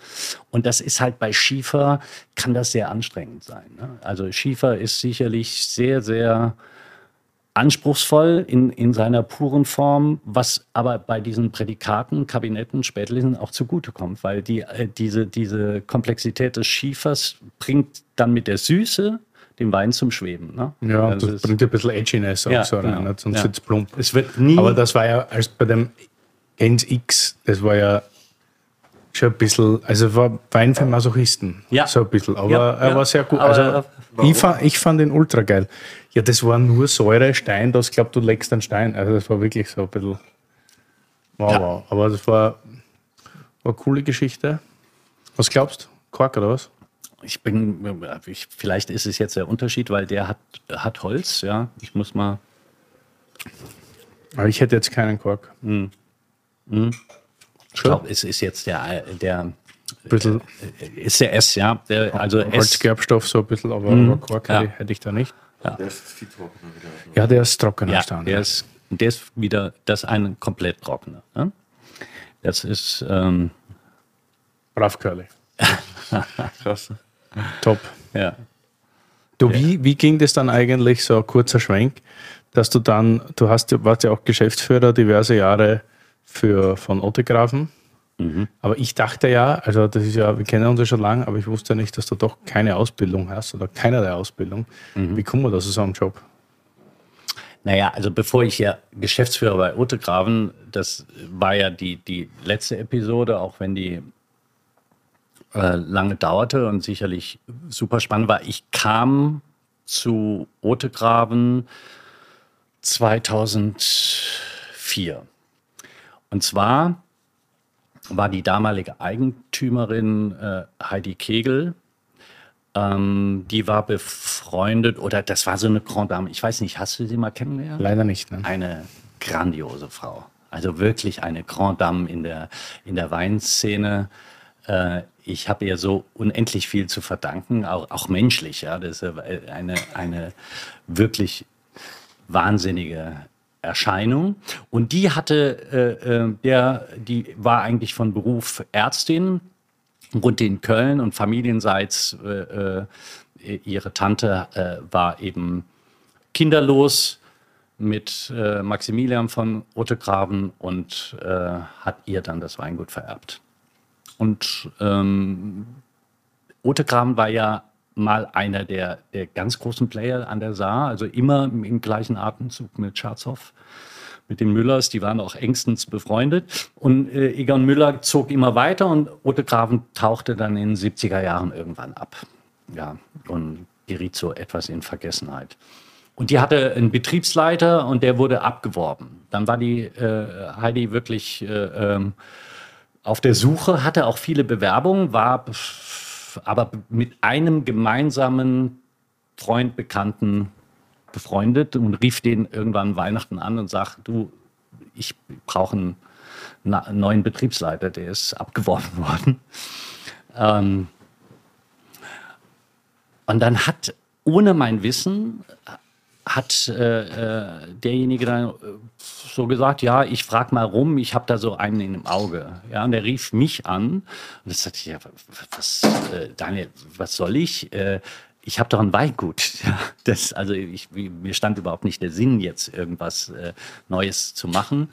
Und das ist halt bei Schiefer, kann das sehr anstrengend sein. Ne? Also Schiefer ist sicherlich sehr, sehr anspruchsvoll in, in seiner puren Form, was aber bei diesen Prädikaten, Kabinetten, Spätlesen auch zugutekommt, weil die, äh, diese, diese Komplexität des Schiefers bringt dann mit der Süße den Wein zum Schweben. Ne? Ja, also das bringt ein bisschen Edginess auch ja, so rein, genau. sonst ja. wird es plump. Es wird nie aber das war ja, als bei dem Gens X, das war ja schon ein bisschen, also war Wein für Masochisten. Ja. So ein bisschen. Aber Ja, er war sehr gut. Also ich fand, ich fand ihn ultra geil. Ja, das war nur Säure, Stein, das glaubt, du leckst einen Stein. Also das war wirklich so ein bisschen. Wow, Ja. wow. Aber das war, war eine coole Geschichte. Was glaubst du? Quark oder was? ich bin, ich, vielleicht ist es jetzt der Unterschied, weil der hat, hat Holz, ja. Ich muss mal. Aber ich hätte jetzt keinen Quark. Ich glaube, es ist jetzt der, der Ein bisschen ist der S, ja. Der, also. Holzgerbstoff so ein bisschen, aber, Mhm. aber Quark Ja. hätte ich da nicht. Der ist viel trockener wieder. Ja, der ist trockener Ja, Stand. der ist, der ist wieder, das ist ein komplett trockener. Ne? Das ist, ähm, Brav Curly. [LAUGHS] Krass. Top. ja. Du, wie, wie ging das dann eigentlich, so ein kurzer Schwenk, dass du dann, du hast, ja- warst ja auch Geschäftsführer diverse Jahre für, von Ottegrafen. Aber ich dachte ja, also das ist ja, wir kennen uns ja schon lange, aber ich wusste ja nicht, dass du doch keine Ausbildung hast oder keinerlei Ausbildung. Wie kommen wir da zu so einem Job? Naja, also bevor ich ja Geschäftsführer bei Otegraven, das war ja die, die letzte Episode, auch wenn die äh, lange dauerte und sicherlich super spannend war. Ich kam zu Otegraven 2004. Und zwar war die damalige Eigentümerin äh, Heidi Kegel, ähm, die war befreundet oder das war so eine Grand Dame. Ich weiß nicht, hast du sie mal kennengelernt? Leider nicht. Ne? Eine grandiose Frau. Also wirklich eine Grand Dame in der, in der Weinszene. Äh, ich habe ihr so unendlich viel zu verdanken, auch, auch menschlich. Ja, das ist eine, eine wirklich wahnsinnige Erscheinung. Und die hatte, äh, äh, der, die war eigentlich von Beruf Ärztin wohnte in Köln und familienseits äh, äh ihre Tante äh, war eben kinderlos mit äh, Maximilian von Rotegraben und äh, hat ihr dann das Weingut vererbt. Und ähm, Otegraben war ja mal einer der, der ganz großen Player an der Saar, also immer im gleichen Atemzug mit Schatzhoff, mit den Müllers, die waren auch engstens befreundet. Und äh, Egon Müller zog immer weiter und Otegraben tauchte dann in den 70er Jahren irgendwann ab. Ja, und geriet so etwas in Vergessenheit. Und die hatte einen Betriebsleiter und der wurde abgeworben. Dann war die äh, Heidi wirklich äh, ähm, auf der Suche, hatte auch viele Bewerbungen, war aber mit einem gemeinsamen Freund, Bekannten befreundet und rief den irgendwann Weihnachten an und sagte, du, ich brauche einen, einen, neuen Betriebsleiter, der ist abgeworben [LAUGHS] worden. Ähm, und dann hat, ohne mein Wissen, hat äh, äh, derjenige dann äh, so gesagt, ja, ich frage mal rum, ich habe da so einen in dem Auge. Ja, und der rief mich an und das sagte ich, ja, was, äh, Daniel, was soll ich? Äh, ich habe doch ein Weingut. [LAUGHS] Ja, das, also ich, mir stand überhaupt nicht der Sinn, jetzt irgendwas äh, Neues zu machen.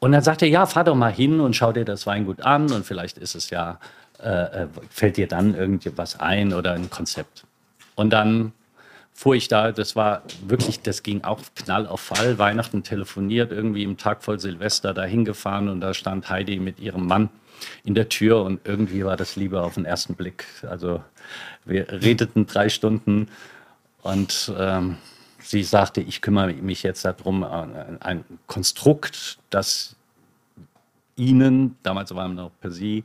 Und dann sagte er, ja, fahr doch mal hin und schau dir das Weingut an und vielleicht ist es ja, fällt dir dann irgendwas ein oder ein Konzept. Und dann fuhr ich da, das war wirklich, das ging auch knall auf Fall, Weihnachten telefoniert, irgendwie im Tag voll Silvester da hingefahren und da stand Heidi mit ihrem Mann in der Tür und irgendwie war das Liebe auf den ersten Blick. Also wir redeten drei Stunden und ähm, sie sagte, ich kümmere mich jetzt darum, ein, ein Konstrukt, das Ihnen, damals waren wir noch per Sie,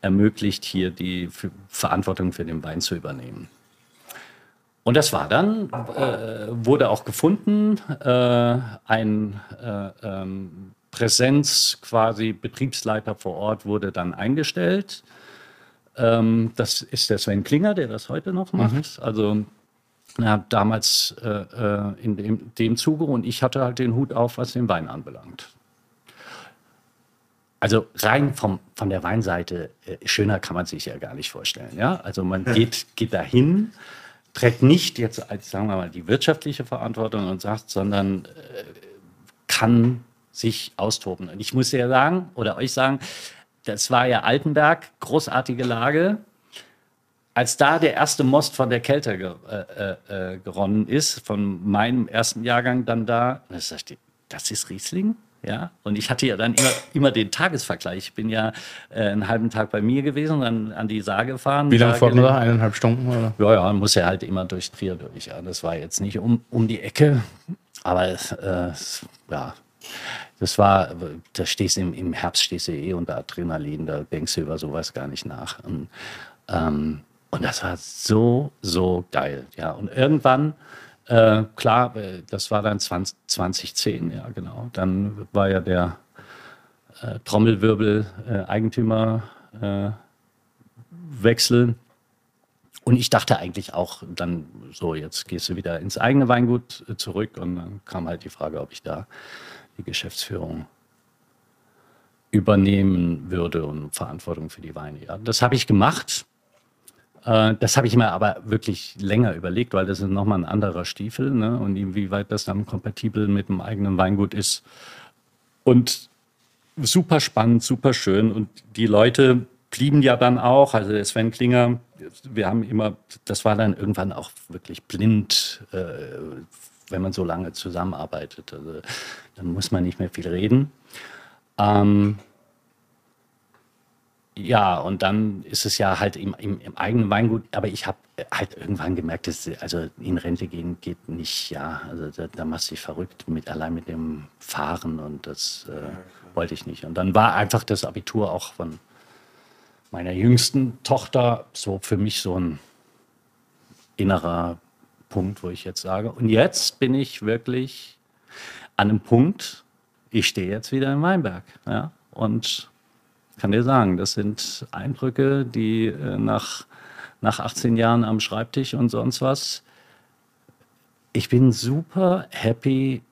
ermöglicht, hier die Verantwortung für den Wein zu übernehmen. Und das war dann, äh, wurde auch gefunden, äh, ein äh, ähm, Präsenz quasi Betriebsleiter vor Ort wurde dann eingestellt. Ähm, das ist der Sven Klinger, der das heute noch macht. Mhm. Also ja, damals äh, äh, in dem, dem Zuge und ich hatte halt den Hut auf, was den Wein anbelangt. Also rein vom, von der Weinseite, äh, schöner kann man sich ja gar nicht vorstellen. Ja? Also man [LAUGHS] geht, geht dahin trägt nicht jetzt als, sagen wir mal, die wirtschaftliche Verantwortung und sagt, sondern äh, kann sich austoben. Und ich muss ja sagen, oder euch sagen, das war ja Altenberg, großartige Lage. Als da der erste Most von der Kälte ge äh, äh, geronnen ist, von meinem ersten Jahrgang dann da, das, das ist Riesling? Ja, und ich hatte ja dann immer, immer den Tagesvergleich. Ich bin ja äh, einen halben Tag bei mir gewesen, dann an die Saar gefahren. Wie lange fährt man da? Eineinhalb Stunden? Oder? Ja, ja, man muss ja halt immer durch Trier durch. Ja. Das war jetzt nicht um, um die Ecke, aber äh, ja, das war, da stehst du im, im Herbst stehst du eh unter Adrenalin, da denkst du über sowas gar nicht nach. Und, ähm, und das war so, so geil. Ja, und irgendwann äh, klar, äh, das war dann 20, 2010, ja genau. Dann war ja der äh, Trommelwirbel äh, Eigentümerwechsel. Äh, und ich dachte eigentlich auch dann so, jetzt gehst du wieder ins eigene Weingut äh, zurück. Und dann kam halt die Frage, ob ich da die Geschäftsführung übernehmen würde und Verantwortung für die Weine. Ja, das habe ich gemacht. Äh, das habe ich mir aber wirklich länger überlegt, weil das ist nochmal ein anderer Stiefel ne? und inwieweit das dann kompatibel mit dem eigenen Weingut ist. Und super spannend, super schön. Und die Leute blieben ja dann auch, also der Sven Klinger, wir haben immer, das war dann irgendwann auch wirklich blind, äh, wenn man so lange zusammenarbeitet. Also, dann muss man nicht mehr viel reden. Ähm, ja, und dann ist es ja halt im, im, im eigenen Weingut, aber ich habe halt irgendwann gemerkt, dass also in Rente gehen geht nicht, ja, also da, da machst du dich verrückt mit allein mit dem Fahren und das äh, wollte ich nicht. Und dann war einfach das Abitur auch von meiner jüngsten Tochter so für mich so ein innerer Punkt, wo ich jetzt sage, und jetzt bin ich wirklich an einem Punkt, ich stehe jetzt wieder in Weinberg, ja, und kann dir sagen, das sind Eindrücke, die äh, nach, nach 18 Jahren am Schreibtisch und sonst was, ich bin super happy,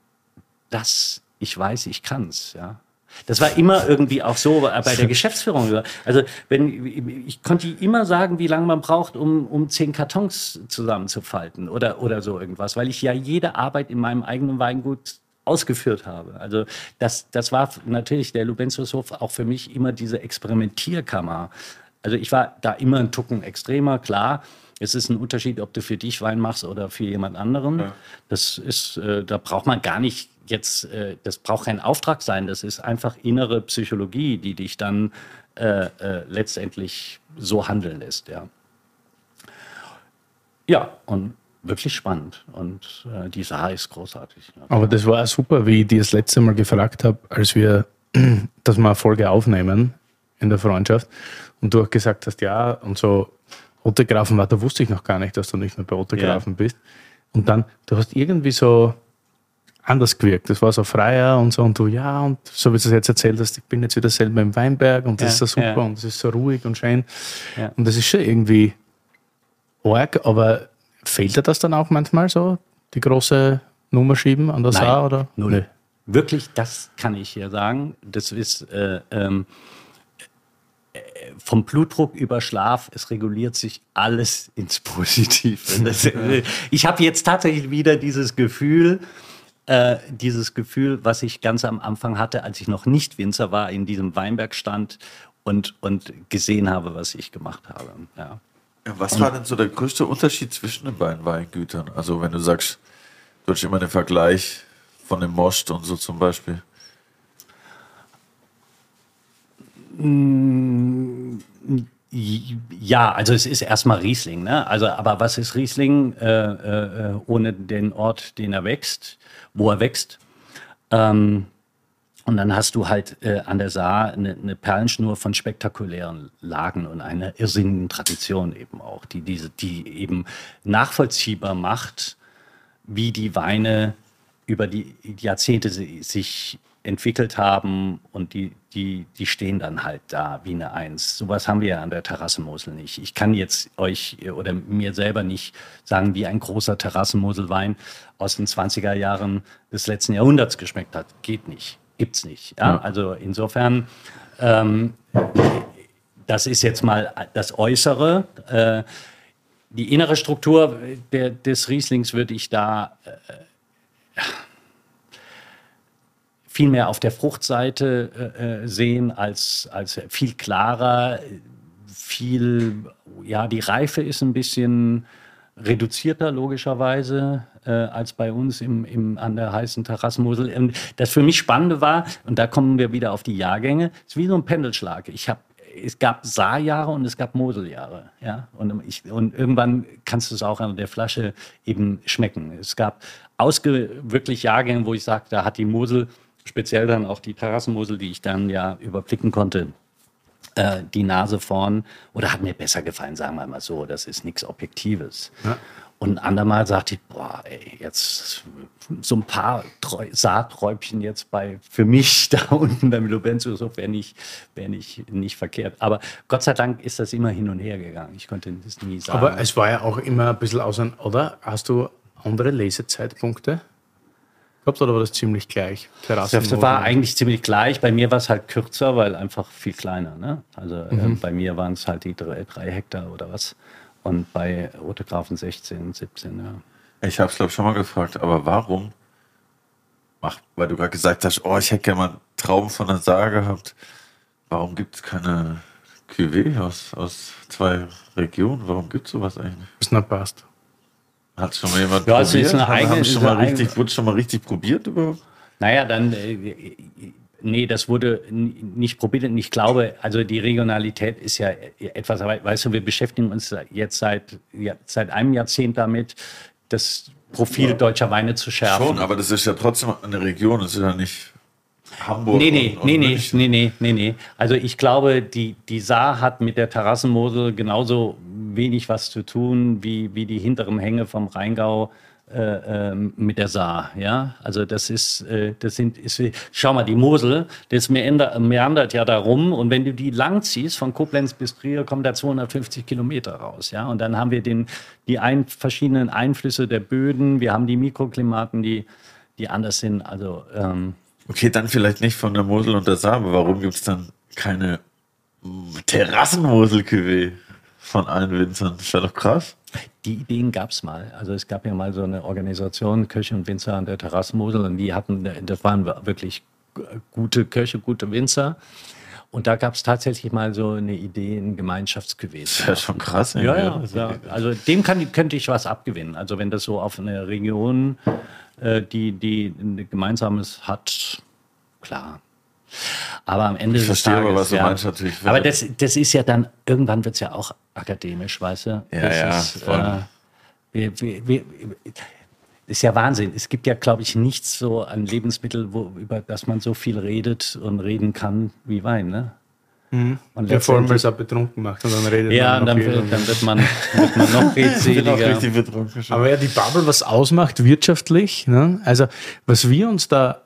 dass ich weiß, ich kann es. Ja. Das war immer irgendwie auch so bei der Geschäftsführung. Also wenn ich konnte immer sagen, wie lange man braucht, um, um zehn Kartons zusammenzufalten oder, oder so irgendwas, weil ich ja jede Arbeit in meinem eigenen Weingut ausgeführt habe. Also das, das war natürlich der Lubentiushof auch für mich immer diese Experimentierkammer. Also ich war da immer ein Tucken extremer, klar. Es ist ein Unterschied, ob du für dich Wein machst oder für jemand anderen. Ja. Das ist, äh, da braucht man gar nicht jetzt, äh, das braucht kein Auftrag sein. Das ist einfach innere Psychologie, die dich dann äh, äh, letztendlich so handeln lässt. Ja, ja und wirklich spannend. Und äh, die Saar ist großartig. Ja. Aber das war auch super, wie ich dir das letzte Mal gefragt habe, als wir, [CLEARS THROAT] dass wir eine Folge aufnehmen in der Freundschaft und du auch gesagt hast, ja, und so Autografen war, da wusste ich noch gar nicht, dass du nicht mehr bei Autografen ja. bist. Und dann, du hast irgendwie so anders gewirkt. Das war so freier und so und du, ja, und so wie du es jetzt erzählt hast, ich bin jetzt wieder selber im Weinberg und das ja, ist so super und es ist so ruhig und schön. Und das ist schon irgendwie arg, aber fehlt dir das dann auch manchmal so, die große Nummer schieben an der Nein? Oder? Null. Nee. Wirklich, das kann ich hier sagen. Das ist äh, ähm, vom Blutdruck über Schlaf, es reguliert sich alles ins [LAUGHS] Positive. Das, ich habe jetzt tatsächlich wieder dieses Gefühl, äh, dieses Gefühl, was ich ganz am Anfang hatte, als ich noch nicht Winzer war, in diesem Weinberg stand und, und gesehen habe, was ich gemacht habe. Ja. Was war denn so der größte Unterschied zwischen den beiden Weingütern? Also wenn du sagst, du hast immer den Vergleich von dem Most und so zum Beispiel. Mm, ja, also es ist erstmal Riesling, ne? Also, aber was ist Riesling äh, äh, ohne den Ort, den er wächst, wo er wächst? Ähm, und dann hast du halt äh, an der Saar eine, eine, Perlenschnur von spektakulären Lagen und eine irrsinnigen Tradition eben auch, die diese, die eben nachvollziehbar macht, wie die Weine über die Jahrzehnte sich entwickelt haben und die, die, die stehen dann halt da wie eine Eins. Sowas haben wir ja an der Terrassenmosel nicht. Ich kann jetzt euch oder mir selber nicht sagen, wie ein großer Terrassenmoselwein aus den 20er Jahren des letzten Jahrhunderts geschmeckt hat. Geht nicht. Gibt's nicht. Ja? ja. Also insofern, ähm, das ist jetzt mal das Äußere. Äh, die innere Struktur der, des Rieslings würde ich da äh, viel mehr auf der Fruchtseite äh, äh, sehen als, als viel klarer, viel, ja, die Reife ist ein bisschen reduzierter logischerweise äh, als bei uns im, im, an der heißen Terrassenmosel. Und das für mich Spannende war, und da kommen wir wieder auf die Jahrgänge, ist wie so ein Pendelschlag. Ich habe es gab Saarjahre und es gab Moseljahre. Ja? Und, ich, und irgendwann kannst du es auch an der Flasche eben schmecken. Es gab ausge wirklich Jahrgänge, wo ich sage, da hat die Mosel speziell dann auch die Terrassenmosel, die ich dann ja überblicken konnte, äh, die Nase vorn oder hat mir besser gefallen, sagen wir mal so. Das ist nichts Objektives. Ja. Und ein andermal sagte ich, boah, ey, jetzt so ein paar Treu Saatträubchen jetzt bei, für mich [LAUGHS] da unten beim Lubenzushof wäre nicht, wär nicht, nicht verkehrt. Aber Gott sei Dank ist das immer hin und her gegangen. Ich konnte das nie sagen. Aber es war ja auch immer ein bisschen auseinander, oder? Hast du andere Lesezeitpunkte? Gehabt oder war das ziemlich gleich? Das war eigentlich ziemlich gleich. Bei mir war es halt kürzer, weil einfach viel kleiner. Ne? Also äh, mhm. äh, bei mir waren es halt die drei, drei, Hektar oder was. Und bei Rotegrafen 16, 17, ja. Ich habe es, glaube ich, schon mal gefragt, aber warum? Mach, weil du gerade gesagt hast, oh, ich hätte gerne mal einen Traum von der Saar gehabt. Warum gibt es keine Cuvée aus, aus zwei Regionen? Warum gibt es sowas eigentlich? Das nicht passt. Hat schon mal jemand ja, probiert? Also ist eine eigene, haben schon mal richtig, wurde schon mal richtig probiert überhaupt? Naja, dann, äh, nee, das wurde nicht probiert. Und ich glaube, also die Regionalität ist ja etwas, weißt du, wir beschäftigen uns jetzt seit, ja, seit einem Jahrzehnt damit, das Profil ja. deutscher Weine zu schärfen. Schon, aber das ist ja trotzdem eine Region, das ist ja nicht Hamburg. Nee, nee, und, und nee, nee, nee, nee, nee, nee. Also ich glaube, die, die Saar hat mit der Terrassenmosel genauso wenig was zu tun wie, wie die hinteren Hänge vom Rheingau äh, ähm, mit der Saar. Ja, also das ist, äh, das sind, ist, schau mal, die Mosel, das meander, meandert ja darum und wenn du die lang ziehst, von Koblenz bis Trier, kommen da 250 Kilometer raus. Ja, und dann haben wir den, die ein, verschiedenen Einflüsse der Böden, wir haben die Mikroklimaten, die, die anders sind. Also, ähm, Okay, dann vielleicht nicht von der Mosel und der Saar, aber warum gibt es dann keine Terrassenmosel-Cuvée von allen Winzern? Das wäre doch krass. Die Ideen gab es mal. Also es gab ja mal so eine Organisation, Köche und Winzer an der Terrassenmosel und die hatten, das waren wirklich gute Köche, gute Winzer. Und da gab es tatsächlich mal so eine Idee, ein Gemeinschaftscuvée. Das ist ja schon krass. Ja, ja, ja. Also dem kann, könnte ich was abgewinnen. Also wenn das so auf eine Region, äh, die, die ein gemeinsames hat, klar. Aber am Ende Ich des verstehe Tages, aber, was du ja. meinst natürlich. Aber das, das ist ja dann, irgendwann wird es ja auch akademisch, weißt du? Ja, das ja, Ist, voll. äh, wir, wir, wir, ist ja Wahnsinn. Es gibt ja, glaube ich, nichts so an Lebensmittel, wo, über das man so viel redet und reden kann wie Wein, ne? Und Ja, vor allem, weil es auch betrunken macht und dann redet ja, man und dann, noch viel. wird- dann wird man, wird man noch [LAUGHS] redseliger. Aber ja, die Bubble, was ausmacht wirtschaftlich, ne? also was wir uns da,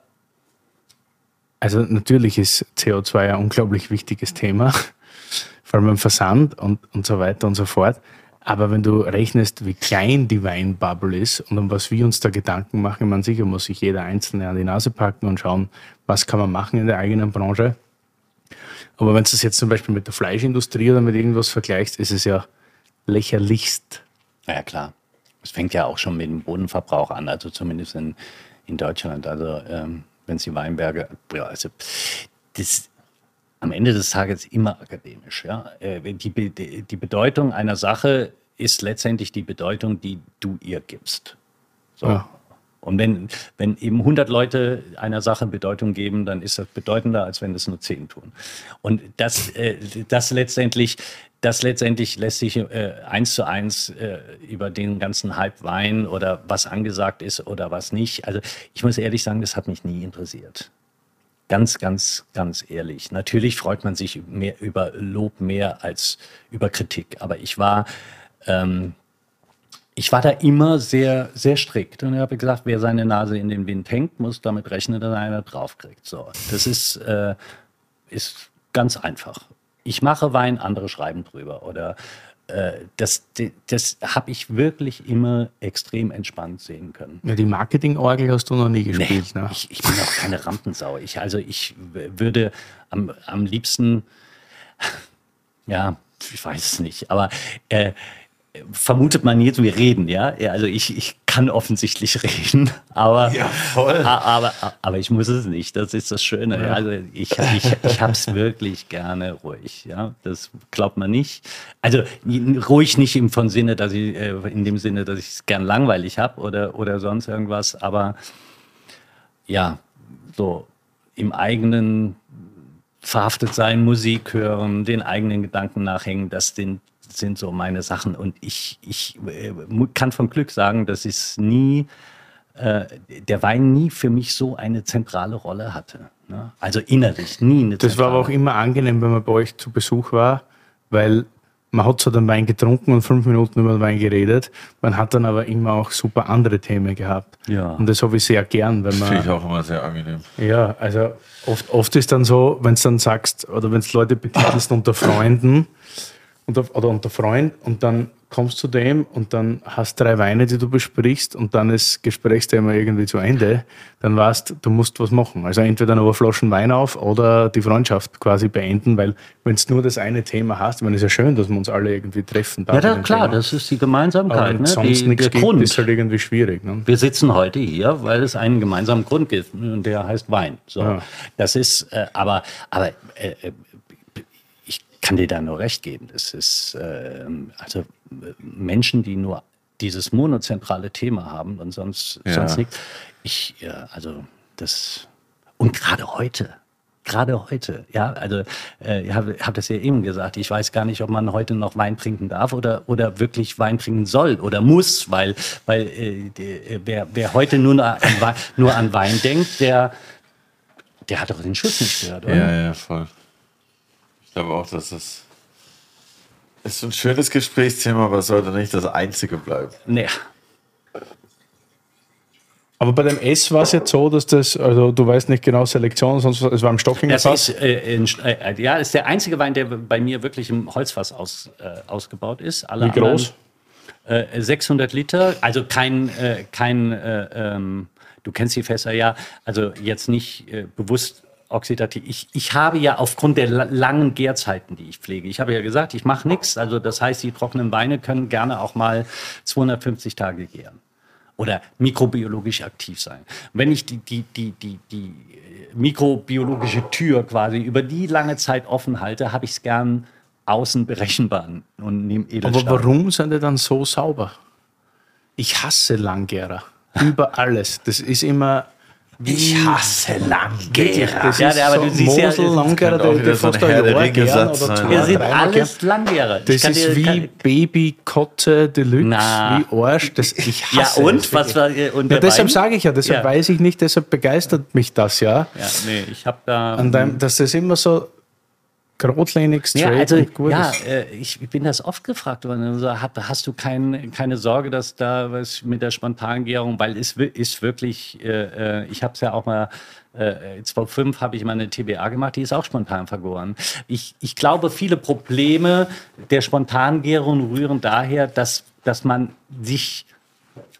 also natürlich ist CO2 ein unglaublich wichtiges Thema, [LAUGHS] vor allem im Versand und, und so weiter und so fort. Aber wenn du rechnest, wie klein die Weinbubble ist und um was wir uns da Gedanken machen, man sicher muss sich jeder Einzelne an die Nase packen und schauen, was kann man machen in der eigenen Branche. Aber wenn du es jetzt zum Beispiel mit der Fleischindustrie oder mit irgendwas vergleichst, ist es ja lächerlichst. Ja, klar. Es fängt ja auch schon mit dem Bodenverbrauch an, also zumindest in, in Deutschland. Also, ähm, wenn es die Weinberge, ja, also, das am Ende des Tages immer akademisch. Ja? Äh, Die, die Bedeutung einer Sache ist letztendlich die Bedeutung, die du ihr gibst. So. Ja. Und wenn, wenn eben 100 Leute einer Sache Bedeutung geben, dann ist das bedeutender, als wenn es nur 10 tun. Und das, äh, das, letztendlich, das letztendlich lässt sich äh, eins zu eins äh, über den ganzen Hype Wein oder was angesagt ist oder was nicht. Also ich muss ehrlich sagen, das hat mich nie interessiert. Ganz, ganz, ganz ehrlich. Natürlich freut man sich mehr über Lob mehr als über Kritik. Aber ich war, ähm, ich war da immer sehr, sehr strikt. Und ich habe gesagt, wer seine Nase in den Wind hängt, muss damit rechnen, dass er einer draufkriegt. So, das ist, äh, ist ganz einfach. Ich mache Wein, andere schreiben drüber. Oder äh, das, das habe ich wirklich immer extrem entspannt sehen können. Ja, die Marketingorgel hast du noch nie gespielt. ne? Ich, ich bin auch keine Rampensau. Ich, also ich würde am, am liebsten, ja, ich weiß es nicht, aber äh, vermutet man jetzt, wir reden, ja? ja also ich, ich kann offensichtlich [LAUGHS] reden, aber, Ja, aber, aber ich muss es nicht. Das ist das Schöne. Ja. Also ich, ich, ich habe es wirklich gerne ruhig. Ja, das glaubt man nicht. Also ruhig nicht im von Sinne, dass ich äh, in dem Sinne, dass ich es gern langweilig habe oder oder sonst irgendwas. Aber ja, so im eigenen verhaftet sein, Musik hören, den eigenen Gedanken nachhängen, das sind, sind so meine Sachen. Und ich, ich äh, kann von Glück sagen, dass es nie, äh, der Wein nie für mich so eine zentrale Rolle hatte. Ne? Also innerlich, nie eine Das war aber auch immer angenehm, wenn man bei euch zu Besuch war, weil man hat so den Wein getrunken und fünf Minuten über den Wein geredet. Man hat dann aber immer auch super andere Themen gehabt. Ja. Und das habe ich sehr gern, wenn Finde ich man. auch immer sehr angenehm. Ja, also oft, oft ist dann so, wenn es dann sagst, oder wenn es Leute betitelst unter Freunden unter, oder unter Freund und dann kommst du zu dem und dann hast drei Weine, die du besprichst und dann ist Gesprächsthema irgendwie zu Ende, dann weißt du, musst was machen. Also entweder eine Flaschen Wein auf oder die Freundschaft quasi beenden, weil wenn es nur das eine Thema hast, ich meine, ist ja schön, dass wir uns alle irgendwie treffen. Ja, da, klar, Thema. das ist die Gemeinsamkeit, ne? es sonst nichts der gibt, Grund. ist halt irgendwie schwierig. Ne? Wir sitzen heute hier, weil es einen gemeinsamen Grund gibt und der heißt Wein. So, Ja. das ist, äh, aber, aber äh, äh, kann dir da nur recht geben. Das ist äh, also Menschen, die nur dieses monozentrale Thema haben und sonst Ja. sonst nichts. Ich, ja, also das und gerade heute. Gerade heute, ja, also äh, ich habe hab das ja eben gesagt, ich weiß gar nicht, ob man heute noch Wein trinken darf oder, oder wirklich Wein trinken soll oder muss, weil, weil äh, die, wer, wer heute nur an, Wein, nur an Wein denkt, der, der hat doch den Schuss nicht gehört, oder? Ja, ja, voll. Ich glaube auch, dass das ist ein schönes Gesprächsthema, aber es sollte nicht das einzige bleiben. Nee. Aber bei dem S war es jetzt so, dass das, also du weißt nicht genau Selektion, sonst es war im Stockinger Das Fass. ist, äh, in, äh, ja, ist der einzige Wein, der bei mir wirklich im Holzfass aus, äh, ausgebaut ist. Alle Wie groß? Anderen, äh, 600 Liter, also kein, äh, kein äh, ähm, Du kennst die Fässer ja, also jetzt nicht äh, bewusst oxidativ. Ich, ich habe ja aufgrund der langen Gärzeiten, die ich pflege, ich habe ja gesagt, ich mache nichts. Also das heißt, die trockenen Weine können gerne auch mal 250 Tage gären oder mikrobiologisch aktiv sein. Wenn ich die, die, die, die, die mikrobiologische Tür quasi über die lange Zeit offen halte, habe ich es gern außen berechenbar und nehme Edelstahl. Aber warum sind die dann so sauber? Ich hasse Langgärer. Über alles. Das ist immer ich hasse Langgärer. Ja, ja, aber du siehst ja, Langgärer, der, der fast ein Jahr gern oder zwei, Wir sind alles Langgärer. Das ist dir, wie kann, Baby Kotze Deluxe, na, wie Arsch. Das, ich hasse Ja, und? Was war, und ja, deshalb sage ich ja, deshalb ja. weiß ich nicht, deshalb begeistert mich das ja. Ja, nee, ich habe da... An deinem, dass das immer so geradlinig, straight ja, also, und gut ja, äh, ich bin das oft gefragt worden. Also, hast du kein, keine Sorge, dass da was mit der Spontangärung, weil es ist wirklich, äh, äh ich habe es ja auch mal äh, 2005 habe ich mal eine TBA gemacht, die ist auch spontan vergoren. Ich, ich glaube, viele Probleme der Spontangärung rühren daher, dass, dass man sich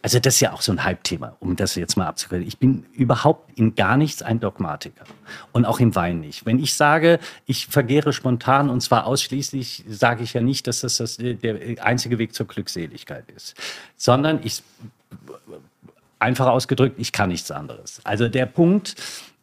also das ist ja auch so ein Hype-Thema, um das jetzt mal abzukürzen. Ich bin überhaupt in gar nichts ein Dogmatiker und auch im Wein nicht. Wenn ich sage, ich vergehre spontan und zwar ausschließlich, sage ich ja nicht, dass das, das der einzige Weg zur Glückseligkeit ist, sondern ich einfach ausgedrückt, ich kann nichts anderes. Also der Punkt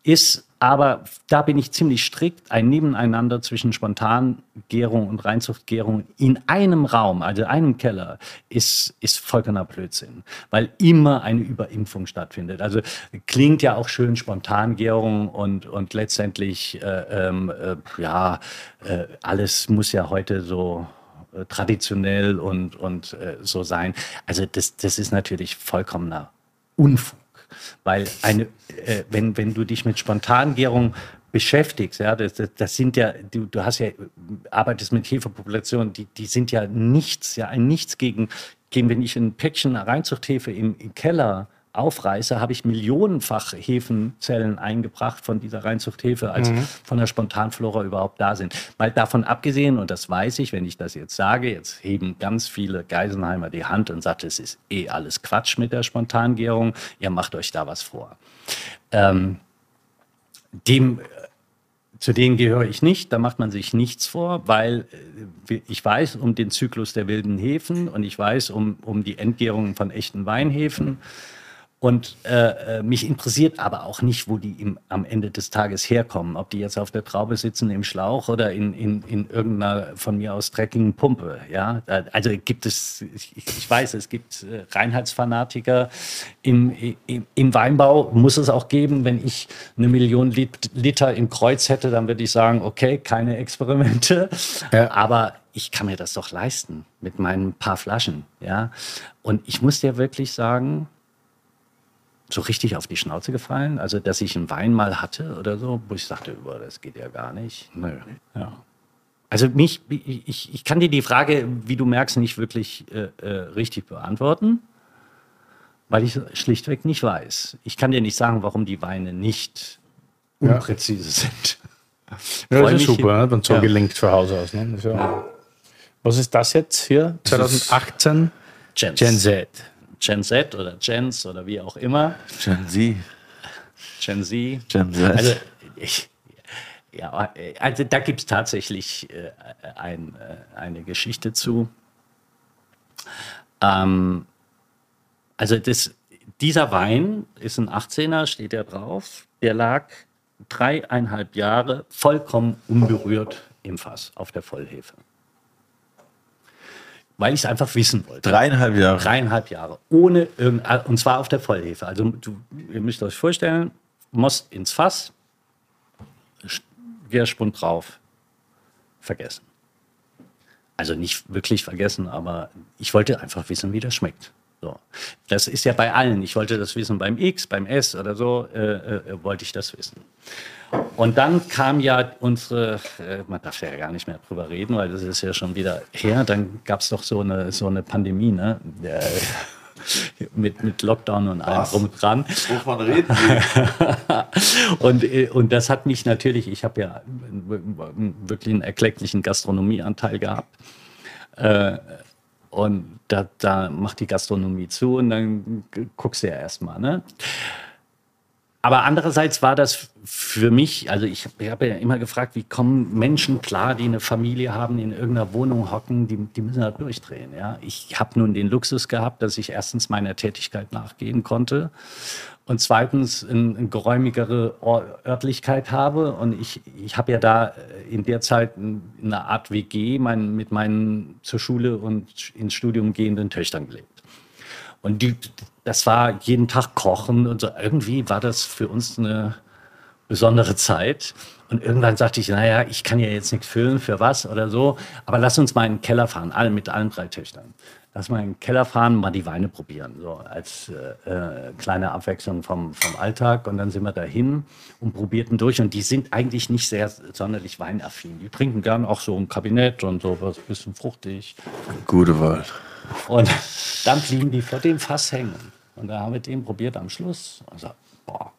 ist aber da bin ich ziemlich strikt. Ein Nebeneinander zwischen Spontangärung und Reinzuchtgärung in einem Raum, also einem Keller, ist, ist vollkommener Blödsinn, weil immer eine Überimpfung stattfindet. Also klingt ja auch schön Spontangärung und, und letztendlich, äh, ähm, äh, ja, äh, alles muss ja heute so äh, traditionell und, und äh, so sein. Also das, das ist natürlich vollkommener Unfug. Weil eine, äh, wenn, wenn du dich mit Spontangärung beschäftigst, ja, das, das, sind ja, du, du hast ja, arbeitest mit Hefepopulationen, die, die sind ja nichts, ja, ein Nichts gegen, gegen wenn ich ein Päckchen Reinzuchthefe im, im Keller aufreiße, habe ich millionenfach Hefenzellen eingebracht von dieser Reinzuchthefe, als mhm. von der Spontanflora überhaupt da sind. Mal davon abgesehen, und das weiß ich, wenn ich das jetzt sage, jetzt heben ganz viele Geisenheimer die Hand und sagen, es ist eh alles Quatsch mit der Spontangärung, ihr macht euch da was vor. Ähm, dem zu denen gehöre ich nicht, da macht man sich nichts vor, weil äh, ich weiß um den Zyklus der wilden Hefen und ich weiß um, um die Entgärung von echten Weinhefen. Und äh, äh, mich interessiert aber auch nicht, wo die im, am Ende des Tages herkommen. Ob die jetzt auf der Traube sitzen im Schlauch oder in, in, in irgendeiner von mir aus dreckigen Pumpe. Ja? Also gibt es, ich, ich weiß, es gibt äh, Reinheitsfanatiker. Im, im, Im Weinbau muss es auch geben. Wenn ich eine Million Lit Liter im Kreuz hätte, dann würde ich sagen, okay, keine Experimente. Ja. Aber ich kann mir das doch leisten mit meinen paar Flaschen. Ja? Und ich muss dir wirklich sagen, so richtig auf die Schnauze gefallen? Also, dass ich einen Wein mal hatte oder so, wo ich sagte, boah, das geht ja gar nicht. Nö. Ja. Also mich, ich, ich kann dir die Frage, wie du merkst, nicht wirklich äh, äh, richtig beantworten, weil ich schlichtweg nicht weiß. Ich kann dir nicht sagen, warum die Weine nicht unpräzise ja. sind. Ja, das ist super, ne? dann so ja. gelenkt von Hause aus. Ne? Ja. Was ist das jetzt hier? 2018? Gen, Gen Z. Gen Z oder Gens oder wie auch immer. Gen Z. Gen Z. Gen Z. Also, ich, ja, also da gibt es tatsächlich äh, ein, äh, eine Geschichte zu. Ähm, also das, dieser Wein ist ein 18er, steht ja drauf. Der lag dreieinhalb Jahre vollkommen unberührt im Fass auf der Vollhefe weil ich es einfach wissen wollte. Dreieinhalb Jahre. Dreieinhalb Jahre. Ohne irgendein, und zwar auf der Vollhefe. Also du, ihr müsst euch vorstellen, Most ins Fass, Gärspund drauf, vergessen. Also nicht wirklich vergessen, aber ich wollte einfach wissen, wie das schmeckt. So. Das ist ja bei allen. Ich wollte das wissen beim X, beim S oder so, äh, äh, wollte ich das wissen. Und dann kam ja unsere, äh, man darf ja gar nicht mehr drüber reden, weil das ist ja schon wieder her, dann gab es doch so eine, so eine Pandemie, ne? [LAUGHS] Mit, mit Lockdown und allem drum und dran. Wovon reden [LAUGHS] und, äh, und das hat mich natürlich, ich habe ja wirklich einen erklecklichen Gastronomieanteil gehabt. Und da, da macht die Gastronomie zu und dann guckst du ja erstmal. Ne? aber andererseits war das für mich, also ich, habe ja immer gefragt, wie kommen Menschen klar, die eine Familie haben, die in irgendeiner Wohnung hocken, die, die müssen da durchdrehen. Ja? Ich habe nun den Luxus gehabt, dass ich erstens meiner Tätigkeit nachgehen konnte und zweitens eine, eine geräumigere Örtlichkeit habe. Und ich, ich habe ja da äh, in der Zeit eine Art WG mein, mit meinen zur Schule und ins Studium gehenden Töchtern gelebt. Und die, das war jeden Tag Kochen und so. Irgendwie war das für uns eine besondere Zeit. Und irgendwann sagte ich, naja, ich kann ja jetzt nichts füllen, für was oder so, aber lass uns mal in den Keller fahren, alle, mit allen drei Töchtern. Lass mal in den Keller fahren, mal die Weine probieren, so als äh, äh, kleine Abwechslung vom, vom Alltag. Und dann sind wir dahin und probierten durch. Und die sind eigentlich nicht sehr sonderlich weinaffin. Die trinken gern auch so ein Kabinett und so was, bisschen fruchtig. Gute Wahl. Und dann blieben die vor dem Fass hängen. Und da haben wir den probiert am Schluss. Und so, boah.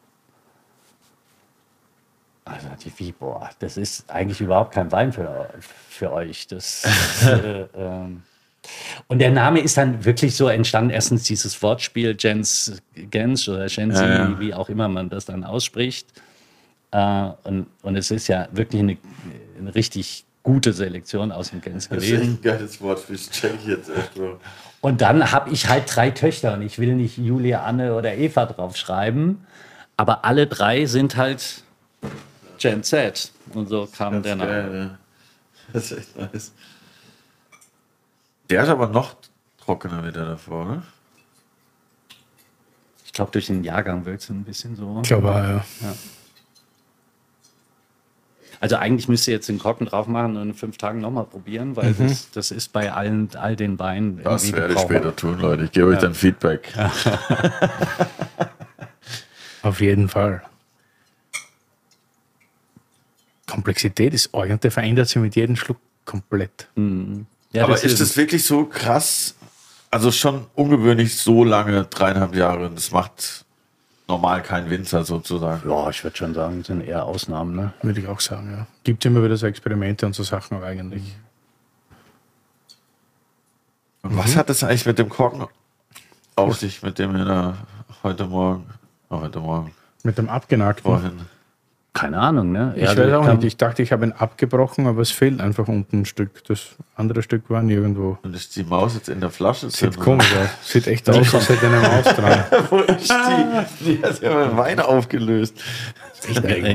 Also die wie, boah, das ist eigentlich überhaupt kein Wein für, für euch. Das, [LAUGHS] äh, ähm. Und der Name ist dann wirklich so entstanden. Erstens dieses Wortspiel Jens Gens oder Gensi, ja, ja. wie auch immer man das dann ausspricht. Äh, und, und es ist ja wirklich eine, eine richtig gute Selektion aus dem Gens gewesen. Das ist ein geiles Wort, das check ich jetzt echt mal. Und dann habe ich halt drei Töchter und ich will nicht Julia, Anne oder Eva draufschreiben, aber alle drei sind halt Gen Z. Und so kam der Name. Geil, ja. Das ist echt nice. Der ist aber noch trockener wieder davor, ne? Ich glaube, durch den Jahrgang wird es ein bisschen so. Ich glaube, ja. ja. Also eigentlich müsst ihr jetzt den Korken drauf machen und in fünf Tagen nochmal probieren, weil mhm. das, das, ist bei allen all den Weinen. Das werde ich später tun, Leute. Ich gebe ja. euch dann Feedback. [LAUGHS] Auf jeden Fall. Komplexität ist und der verändert sich mit jedem Schluck komplett. Mhm. Ja, Aber ist das wirklich so krass? Also schon ungewöhnlich so lange, dreieinhalb Jahre. Das macht normal kein Winzer sozusagen. Ja, ich würde schon sagen, das sind eher Ausnahmen. Ne? Würde ich auch sagen, ja. Gibt immer wieder so Experimente und so Sachen auch eigentlich. Und was mhm. hat das eigentlich mit dem Korken auf sich, mit dem wir da heute Morgen, oh, heute Morgen. Mit dem abgenagten? Vorhin. Keine Ahnung, ne? Ich ja, weiß auch nicht. Ich dachte, ich habe ihn abgebrochen, aber es fehlt einfach unten ein Stück. Das andere Stück war nirgendwo. Und ist die Maus jetzt in der Flasche? Sieht komisch aus. Sieht echt [LAUGHS] aus, als hätte eine Maus dran. [LAUGHS] Wo ist die? Die hat ja Wein aufgelöst.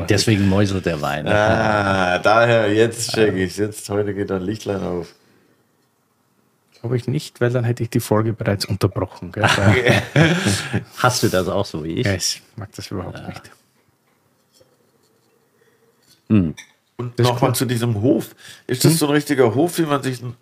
Deswegen mäuselt der Wein. Ah, daher, jetzt check ich Jetzt, heute geht ein Lichtlein auf. Glaube ich nicht, weil dann hätte ich die Folge bereits unterbrochen. [LAUGHS] Hast du das auch so wie ich? Ja, ich mag das überhaupt ja. nicht. Mhm. Und nochmal zu diesem Hof. Ist das hm? so ein richtiger Hof, wie man sich einen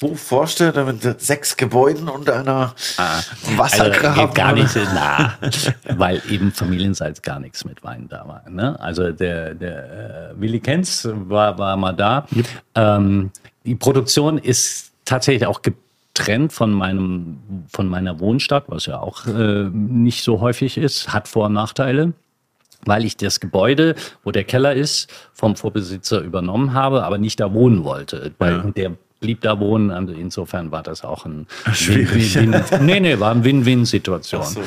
Hof vorstellt, mit sechs Gebäuden und einer ah, Wassergraben? Also gar nicht, na, [LAUGHS] weil eben Familienseits gar nichts mit Wein da war. Ne? Also der, der äh, Willi Kenz war, war mal da. Yep. Ähm, die Produktion ist tatsächlich auch getrennt von meinem von meiner Wohnstadt, was ja auch äh, nicht so häufig ist, hat Vor- und Nachteile weil ich das Gebäude, wo der Keller ist, vom Vorbesitzer übernommen habe, aber nicht da wohnen wollte. Weil ja. der blieb da wohnen. Also insofern war das auch ein Schwierig. Win -Win [LAUGHS] nee, nee, war eine Win-Win-Situation. So,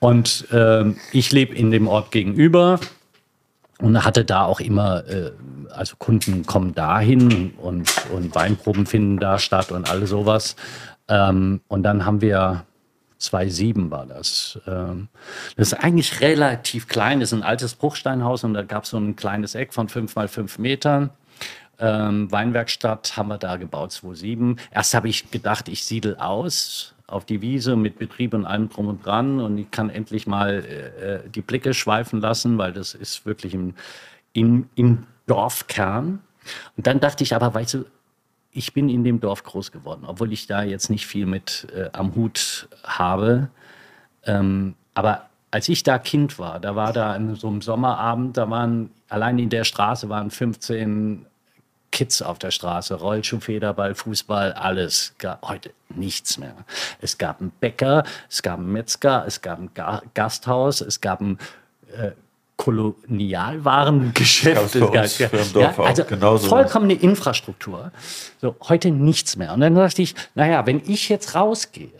und äh, ich lebe in dem Ort gegenüber und hatte da auch immer, äh, also Kunden kommen dahin und, und Weinproben finden da statt und all sowas. Ähm, und dann haben wir 2007 war das. Ähm, das ist eigentlich relativ klein, das ist ein altes Bruchsteinhaus und da gab es so ein kleines Eck von fünf mal fünf Metern. Ähm, Weinwerkstatt haben wir da gebaut, 2007. Erst habe ich gedacht, ich siedel aus auf die Wiese mit Betrieb und allem drum und dran und ich kann endlich mal äh, äh die Blicke schweifen lassen, weil das ist wirklich im, im, im Dorfkern. Und dann dachte ich aber, weißt du, ich bin in dem Dorf groß geworden, obwohl ich da jetzt nicht viel mit äh, am Hut habe. Ähm, aber als ich da Kind war, da war da in so einem Sommerabend, da waren allein in der Straße waren 15 Kids auf der Straße, Rollschuh, Federball, Fußball, alles. Heute nichts mehr. Es gab einen Bäcker, es gab einen Metzger, es gab ein Ga Gasthaus, es gab ein äh, Kolonialwarengeschäft. Ja, ja, also genauso. vollkommene Infrastruktur. So, heute nichts mehr. Und dann dachte ich, naja, wenn ich jetzt rausgehe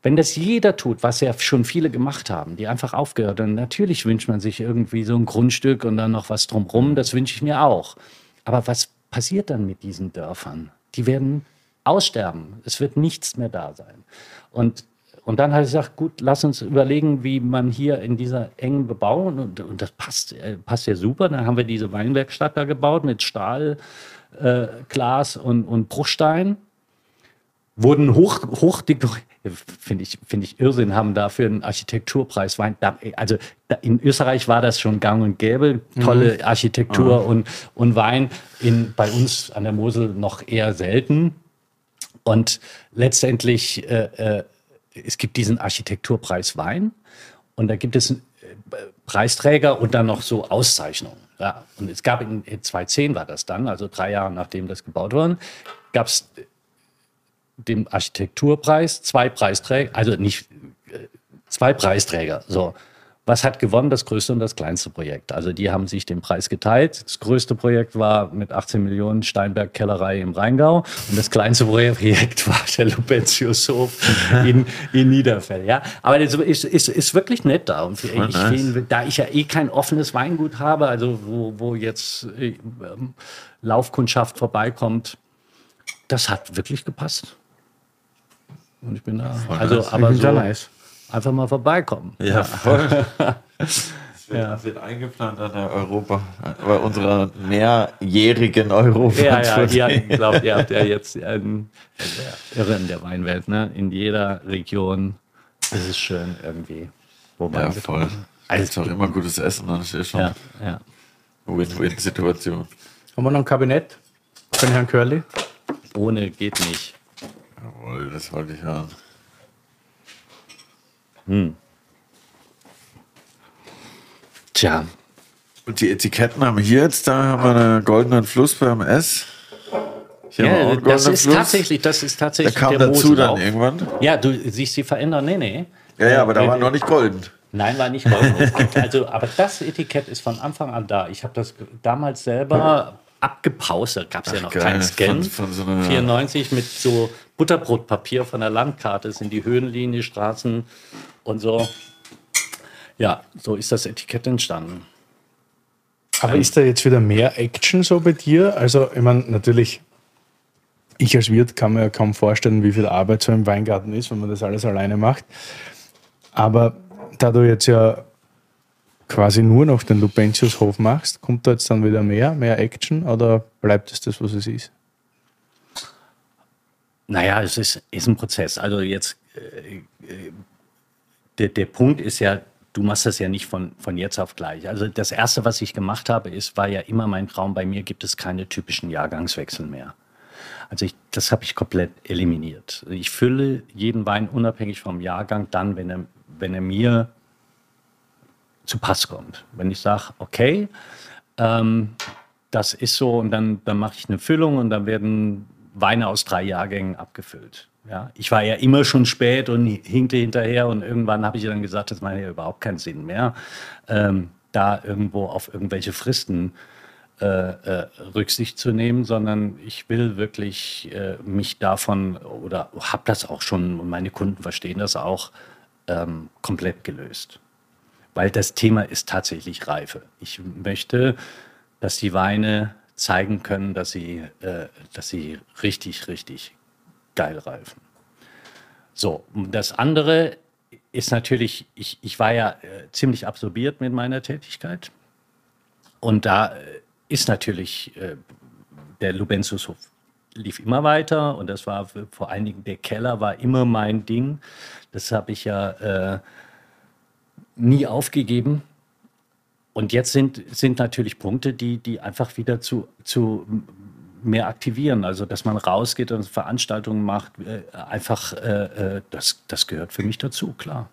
Wenn das jeder tut, was ja schon viele gemacht haben, die einfach aufgehört haben, natürlich wünscht man sich irgendwie so ein Grundstück und dann noch was drumrum, das wünsche ich mir auch. Aber was passiert dann mit diesen Dörfern? Die werden aussterben. Es wird nichts mehr da sein. Und, und dann habe ich gesagt, gut, lass uns überlegen, wie man hier in dieser engen Bebauung, und, und das passt, äh, passt ja super, dann haben wir diese Weinwerkstatt da gebaut mit Stahl, äh, Glas und, und Bruchstein wurden hoch, hoch finde ich, finde ich Irrsinn, haben dafür einen Architekturpreis. Wein. Also in Österreich war das schon gang und gäbe, tolle mhm. Architektur mhm. und, und Wein. In, bei uns an der Mosel noch eher selten. Und letztendlich, äh, äh, es gibt diesen Architekturpreis Wein und da gibt es äh, Preisträger und dann noch so Auszeichnungen. Ja, und es gab in, in 2010 war das dann, also drei Jahre nachdem das gebaut wurde, gab es dem Architekturpreis zwei Preisträger, also nicht äh, zwei Preisträger. So. Was hat gewonnen? Das größte und das kleinste Projekt. Also die haben sich den Preis geteilt. Das größte Projekt war mit 18 Millionen Steinberg Kellerei im Rheingau und das kleinste Projekt [LAUGHS] war der Lubentiushof [LAUGHS] in, in Niederfell. Ja, aber das ist, ist, ist wirklich nett da. Und ich, nice. da ich ja eh kein offenes Weingut habe, also wo, wo jetzt äh, Laufkundschaft vorbeikommt, das hat wirklich gepasst. Und ich bin da. Voll also, nice. aber so nice. Einfach mal vorbeikommen. Ja, voll. [LAUGHS] Das wird, ja. wird, eingeplant an der Europa, bei unserer mehrjährigen Europa. Ja, ja, ja ich glaube, ihr habt ja jetzt [LAUGHS] einen Irre in der Weinwelt, ne? In jeder Region ist es schön irgendwie. Wo ja, voll. Es ist auch immer gutes Essen, das ist schon ja, ja. Win-Win-Situation. Haben wir noch ein Kabinett von Herrn Curly? Ohne geht nicht. Jawohl, das wollte ich hören. Hm. Tja. Und die Etiketten haben wir hier jetzt, da haben wir einen goldenen Fluss beim S. Hier ja, das ist Fluss. tatsächlich, das ist tatsächlich. Der kam der dazu dann irgendwann. Ja, du siehst sie verändern. Nee, nee. Ja, ja, aber da war noch nicht golden. Nein, war nicht golden. [LAUGHS] also, aber das Etikett ist von Anfang an da. Ich habe das damals selber abgepaust. Da gab es ja noch geil. keinen Scan. Von, von so 94 mit so Butterbrotpapier von der Landkarte sind die Höhenlinie, Straßen und so. Ja, so ist das Etikett entstanden. Aber ist da jetzt wieder mehr Action so bei dir? Also, ich meine, natürlich, ich als Wirt kann mir ja kaum vorstellen, wie viel Arbeit so im Weingarten ist, wenn man das alles alleine macht. Aber da du jetzt ja quasi nur noch den Lupentius-Hof machst, kommt da jetzt dann wieder mehr, mehr Action oder bleibt es das, was es ist? Naja, es ist, ist ein Prozess. Also jetzt, äh, äh, der, der Punkt ist ja, du machst das ja nicht von, von jetzt auf gleich. Also das Erste, was ich gemacht habe, ist, war ja immer mein Traum, bei mir gibt es keine typischen Jahrgangswechsel mehr. Also ich, das habe ich komplett eliminiert. Ich fülle jeden Wein unabhängig vom Jahrgang dann, wenn er, wenn er mir zu Pass kommt. Wenn ich sage, okay, ähm, das ist so und dann, dann mache ich eine Füllung und dann werden Weine aus drei Jahrgängen abgefüllt. Ja, ich war ja immer schon spät und hinkte hinterher und irgendwann habe ich dann gesagt, das macht ja überhaupt keinen Sinn mehr, ähm, da irgendwo auf irgendwelche Fristen äh, äh, Rücksicht zu nehmen, sondern ich will wirklich äh, mich davon oder habe das auch schon und meine Kunden verstehen das auch ähm, komplett gelöst weil das Thema ist tatsächlich Reife. Ich möchte, dass die Weine zeigen können, dass sie, äh, dass sie richtig, richtig geil reifen. So, das andere ist natürlich, ich, ich war ja äh, ziemlich absorbiert mit meiner Tätigkeit. Und da äh, ist natürlich, äh, der Lubensushof lief immer weiter und das war vor allen Dingen, der Keller war immer mein Ding. Das habe ich ja äh, nie aufgegeben. Und jetzt sind, sind natürlich Punkte, die, die einfach wieder zu, zu mehr aktivieren. Also, dass man rausgeht und Veranstaltungen macht, äh, einfach, äh, äh, das, das gehört für mich dazu, klar.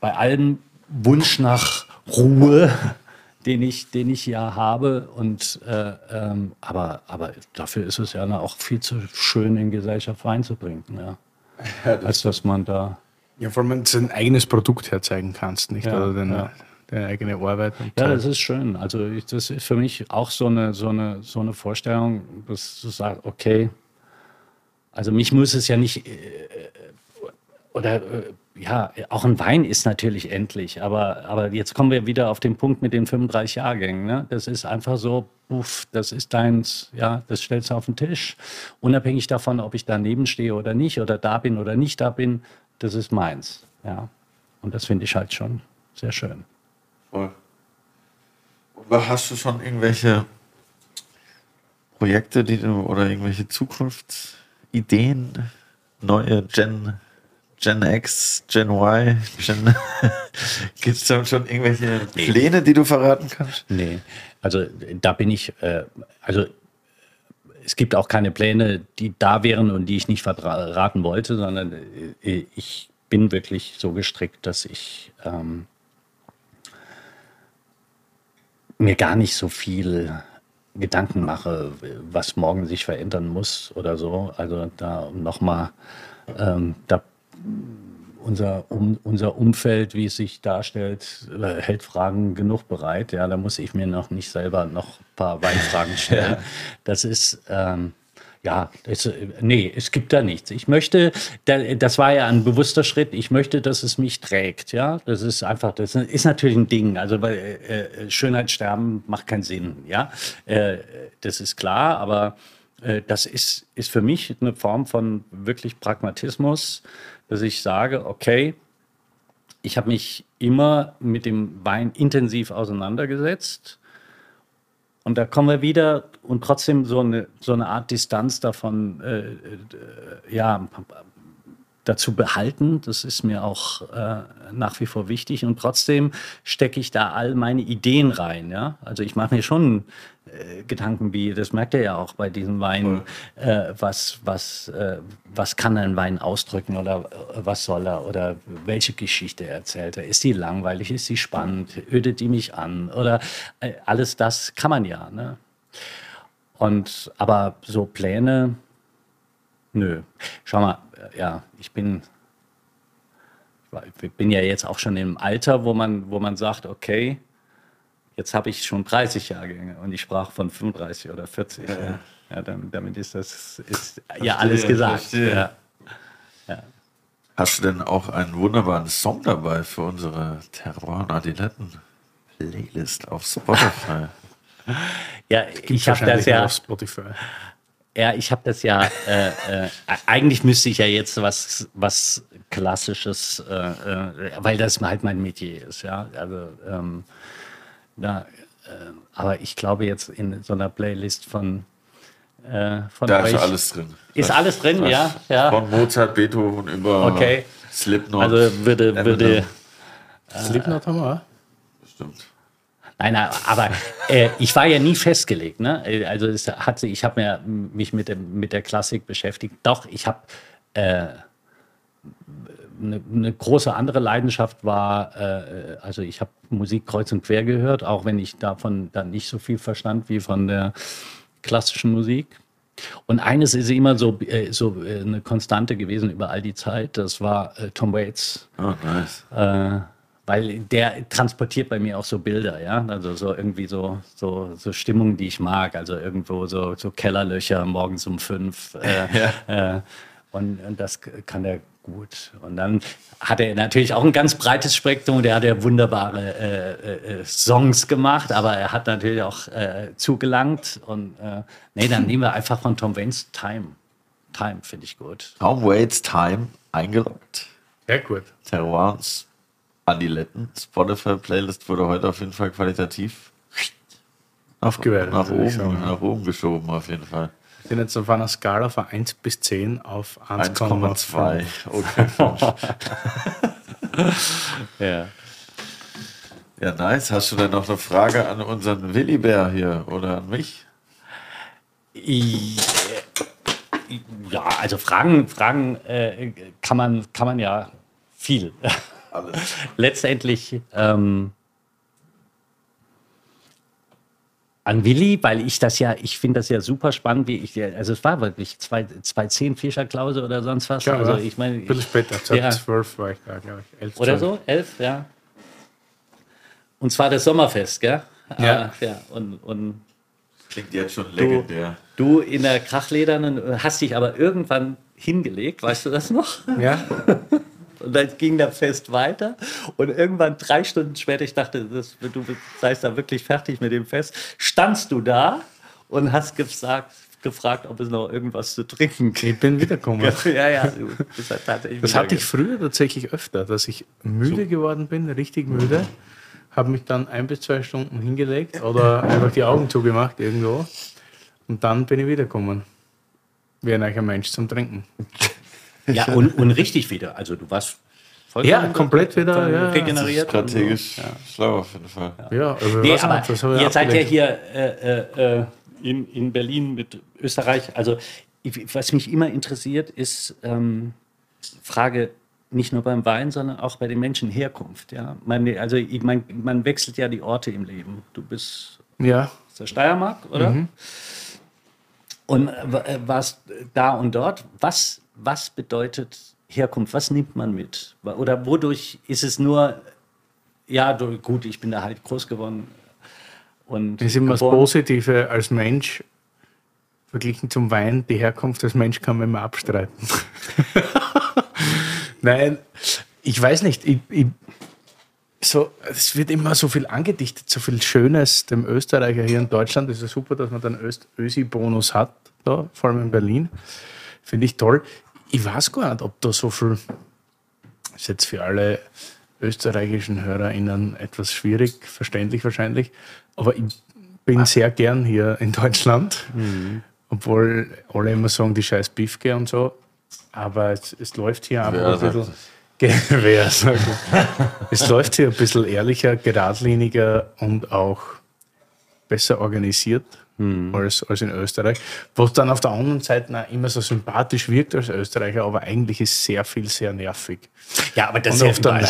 Bei allem Wunsch nach Ruhe, [LAUGHS] den ich, den ich ja habe. Und, äh, ähm, aber, aber dafür ist es ja auch viel zu schön, in Gesellschaft reinzubringen. Ja. ja das als dass man da ja, vor allem, wenn du ein eigenes Produkt herzeigen kannst, nicht? Ja, Oder deine, ja. Deine eigene Arbeit. ja, das ist schön. Also ich, das ist für mich auch so eine, so eine, so eine Vorstellung, dass du sagst, okay, also mich muss es ja nicht äh, oder äh, ja, auch ein Wein ist natürlich endlich, aber, aber jetzt kommen wir wieder auf den Punkt mit den 35 Jahrgängen. Ne? Das ist einfach so, uff, das ist deins, ja, das stellst du auf den Tisch. Unabhängig davon, ob ich daneben stehe oder nicht, oder da bin oder nicht da bin, das ist meins. Ja. Und das finde ich halt schon sehr schön. Und hast du schon irgendwelche Projekte, die du oder irgendwelche Zukunftsideen, neue Gen Gen X, Gen Y, Gen. [LAUGHS] Gibt es da schon irgendwelche nee. Pläne, die du verraten kannst? Nee, also da bin ich, äh, also es gibt auch keine Pläne, die da wären und die ich nicht verraten wollte, sondern äh, ich bin wirklich so gestrickt, dass ich ähm, mir gar nicht so viel Gedanken mache, was morgen sich verändern muss oder so. Also da nochmal, ähm, da unser, um, unser Umfeld, wie es sich darstellt, äh, hält Fragen genug bereit. Ja, da muss ich mir noch nicht selber noch ein paar Weinfragen stellen. Das ist, ähm, ja, das, nee, es gibt da nichts. Ich möchte, das war ja ein bewusster Schritt, ich möchte, dass es mich trägt. Ja, das ist einfach, das ist natürlich ein Ding. Also, weil äh, Schönheit sterben macht keinen Sinn. Ja, äh, das ist klar, aber äh, das ist, ist für mich eine Form von wirklich Pragmatismus dass ich sage, okay, ich habe mich immer mit dem Wein intensiv auseinandergesetzt. Und da kommen wir wieder und trotzdem so eine, so eine Art Distanz davon, äh, äh, ja, dazu behalten. Das ist mir auch äh, nach wie vor wichtig. Und trotzdem stecke ich da all meine Ideen rein. Ja? Also ich mache mir schon äh, Gedanken wie, das merkt ihr ja auch bei diesem Wein, äh, was, was, äh, was kann ein Wein ausdrücken oder äh, was soll er oder welche Geschichte erzählt er? Ist die langweilig, ist sie spannend, ödet die mich an oder alles das kann man ja. Ne? Und aber so Pläne, nö. Schau mal, ja, ich bin, ich bin ja jetzt auch schon im Alter, wo man, wo man sagt, okay, jetzt habe ich schon 30 Jahrgänge und ich sprach von 35 oder 40. Ja, ja. ja damit, damit, ist das ist ja alles gesagt. Ja. Ja. Hast du denn auch einen wunderbaren Song dabei für unsere Terroir Adiletten Playlist auf Spotify? [LAUGHS] ja, ich habe das ja auf Spotify. Ja, ich habe das ja, äh, äh, eigentlich müsste ich ja jetzt was, was Klassisches, äh, äh weil das halt mein Metier ist, ja. Also, ähm, da, äh, aber ich glaube jetzt in so einer Playlist von, äh, von Da euch, ist alles drin. Ist das, alles drin, ja, ja. Von Mozart, Beethoven über okay. Slipknot. Also würde, würde Slipknot haben wir. Bestimmt. Nein, aber äh, ich war ja nie festgelegt. Ne? Also es hatte, ich habe mich mit, dem, mit der Klassik beschäftigt. Doch, ich habe äh, eine, eine, große andere Leidenschaft war, äh, also ich habe Musik kreuz und quer gehört, auch wenn ich davon dann nicht so viel verstand wie von der klassischen Musik. Und eines ist immer so, äh, so äh, eine Konstante gewesen über all die Zeit, das war äh, Tom Waits. Oh, nice. Weil der transportiert bei mir auch so Bilder, ja, also so irgendwie so so so Stimmungen, die ich mag, also irgendwo so so Kellerlöcher morgens um fünf äh, [LAUGHS] ja. äh, und, und, das kann er gut. Und dann hat er natürlich auch ein ganz breites Spektrum. Der hat ja wunderbare äh, äh, äh Songs gemacht, aber er hat natürlich auch äh, zugelangt. Und nee, dann nehmen wir einfach von Tom Waits Time. Time finde ich gut. Tom Waits Time eingeloggt. Sehr gut. Terroirs Adiletten. Spotify-Playlist wurde heute auf jeden Fall qualitativ aufgewertet. Nach, oben, nach oben geschoben, auf jeden Fall. Wir sind jetzt auf einer Skala von 1 bis 10 auf 1,2. Okay. [LAUGHS] ja. Ja, nice. Hast du denn noch eine Frage an unseren Willibär hier oder an mich? Ja, also Fragen, Fragen äh, kann, man, kann man ja viel. Alles. Letztendlich ähm, an Willi, weil ich das ja, ich finde das ja super spannend, wie ich, also es war wirklich 2010 Fischerklause oder sonst was. Ja, also ich meine. Ein bisschen später, 2012 ja. war ich da, glaube ich. 11, oder so, 11, ja. Und zwar das Sommerfest, gell? Ja. Ah, ja und, und Klingt jetzt schon legendär. Du, du in der Krachledernen hast dich aber irgendwann hingelegt, weißt du das noch? Ja. [LAUGHS] Und dann ging der Fest weiter. Und irgendwann drei Stunden später, ich dachte, das, du seist da wirklich fertig mit dem Fest, standst du da und hast gesagt, gefragt, ob es noch irgendwas zu trinken gibt. Ich bin wiedergekommen. [LAUGHS] ja, ja, du bist halt tatsächlich Das hatte ich früher tatsächlich öfter, dass ich müde geworden bin, richtig müde, habe mich dann ein bis zwei Stunden hingelegt oder einfach die Augen zugemacht irgendwo und dann bin ich wiedergekommen. Wie ein Mensch zum Trinken. [LAUGHS] Ja, und, und richtig wieder. Also du warst vollkommen Ja, komplett wieder, ja. regeneriert. und so. Strategisch schlau auf jeden Fall. Ja, aber Nee, was aber anderes habe ich ihr seid ja hier äh, äh, äh, in, in Berlin mit Österreich. Also ich, was mich immer interessiert, ist ähm, Frage nicht nur beim Wein, sondern auch bei den Menschen Herkunft. Ja? Man, also ich mein, man wechselt ja die Orte im Leben. Du bist Ja, aus der Steiermark, oder? Und äh, wa- äh, warst da und dort. Was, was bedeutet Herkunft? Was nimmt man mit? Oder wodurch ist es nur, ja, gut, ich bin da halt groß geworden. Und das ist immer das geboren. Positive als Mensch verglichen zum Wein. Die Herkunft als Mensch kann man immer abstreiten. [LAUGHS] Nein, ich weiß nicht. Ich, ich, so, es wird immer so viel angedichtet, so viel Schönes dem Österreicher hier in Deutschland. Es ist ja super, dass man dann Öst Ösi-Bonus hat, da, vor allem in Berlin. Finde ich toll. Ich weiß gar nicht, ob da so viel, das ist jetzt für alle österreichischen HörerInnen etwas schwierig, verständlich wahrscheinlich, aber ich bin sehr gern hier in Deutschland, obwohl alle immer sagen, die scheiß Biefke und so, aber es, es läuft hier einfach ein bisschen... [LAUGHS] Wer sagt es läuft hier ein bisschen ehrlicher, geradliniger und auch besser organisiert als, als in Österreich. Was dann auf der anderen Seite auch immer so sympathisch wirkt als Österreicher, aber eigentlich ist sehr viel sehr nervig. Ja, aber das Und ist ja überall